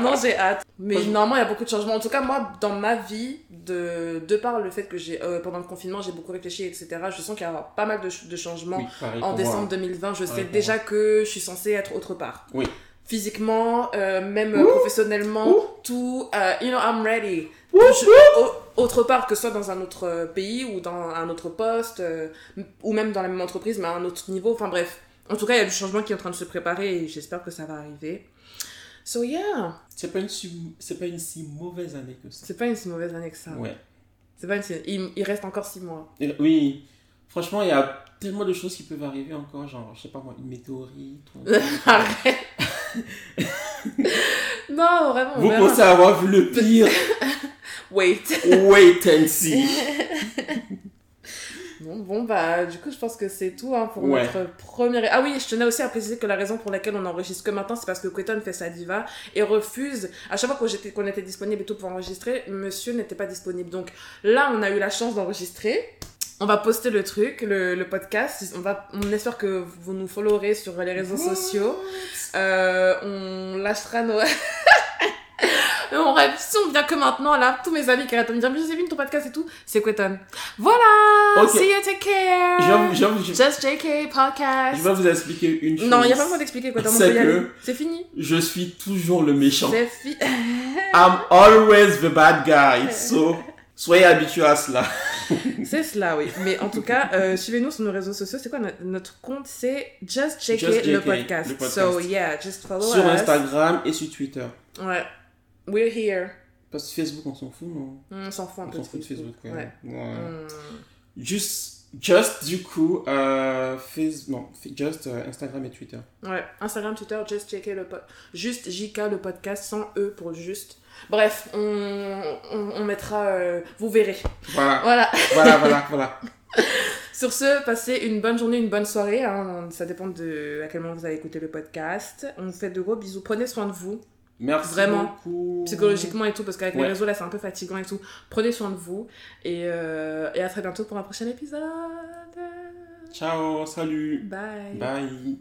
non, j'ai hâte. Mais normalement, il y a beaucoup de changements. En tout cas, moi, dans ma vie, de, de par le fait que j'ai, euh, pendant le confinement, j'ai beaucoup réfléchi, etc., je sens qu'il y aura pas mal de, de changements en décembre 2020. Je sais déjà que je suis censée être autre part. Oui physiquement, euh, même professionnellement, tout, uh, you know, I'm ready. autre part que ce soit dans un autre euh, pays ou dans un autre poste, ou même dans la même entreprise, mais à un autre niveau, enfin bref. En tout cas, il y a du changement qui est en train de se préparer et j'espère que ça va arriver. So yeah. C'est pas une c'est pas une si mauvaise année que ça. C'est pas une si mauvaise année que ça. Ouais. C'est pas une il, il reste encore six mois. oui. Franchement, il y a tellement de choses qui peuvent arriver encore, genre, je sais pas moi, une météorite. (laughs) Arrête Non, vraiment. Vous pensez avoir vu le pire? Wait. Wait and see. (laughs) Bon, bon, bah, du coup, je pense que c'est tout hein, pour notre première. Ah oui, je tenais aussi à préciser que la raison pour laquelle on enregistre que maintenant, c'est parce que Queton fait sa diva et refuse. À chaque fois qu'on était, qu'on était disponible et tout pour enregistrer, monsieur n'était pas disponible. Donc là, on a eu la chance d'enregistrer. On va poster le truc, le, le, podcast. On, va, on espère que vous nous followerez sur les réseaux sociaux. Euh, on lâchera nos. (laughs) on rêve, si on vient que maintenant, là, tous mes amis qui arrêtent de me dire, mais Joséphine, ton podcast et tout, c'est Queton. Voilà! See you, take care! Just JK podcast. Je vais vous expliquer une chose. Non, il n'y a pas besoin d'expliquer Queton, y aller. C'est fini. Je suis toujours le méchant. C'est fini. (laughs) I'm always the bad guy, so (laughs) soyez habitués à cela. (laughs) c'est cela, oui. Mais en tout cas, euh, suivez-nous sur nos réseaux sociaux. C'est quoi notre, compte? C'est Just JK, le, podcast. le, podcast. So, yeah, just follow sur us. Sur Instagram et sur Twitter. Ouais. We're here. Parce que Facebook, on s'en fout, non? On s'en fout un peu. On s'en fout de Facebook, ouais. ouais. Mm. Juste, just du coup, euh, Facebook, non, just euh, Instagram et Twitter. Ouais, Instagram, Twitter, just JK le podcast. Juste JK le podcast, sans E pour juste. Bref, on, on, mettra. Euh, vous verrez. Voilà. Voilà, voilà, voilà. voilà. (laughs) Sur ce, passez une bonne journée, une bonne soirée. Hein. Ça dépend de à quel moment vous allez écouter le podcast. On vous fait de gros bisous. Prenez soin de vous. Merci Vraiment, beaucoup. psychologiquement et tout, parce qu'avec les réseaux là, c'est un peu fatigant et tout. Prenez soin de vous. Et, euh, et à très bientôt pour un prochain épisode. Ciao, salut. Bye. Bye.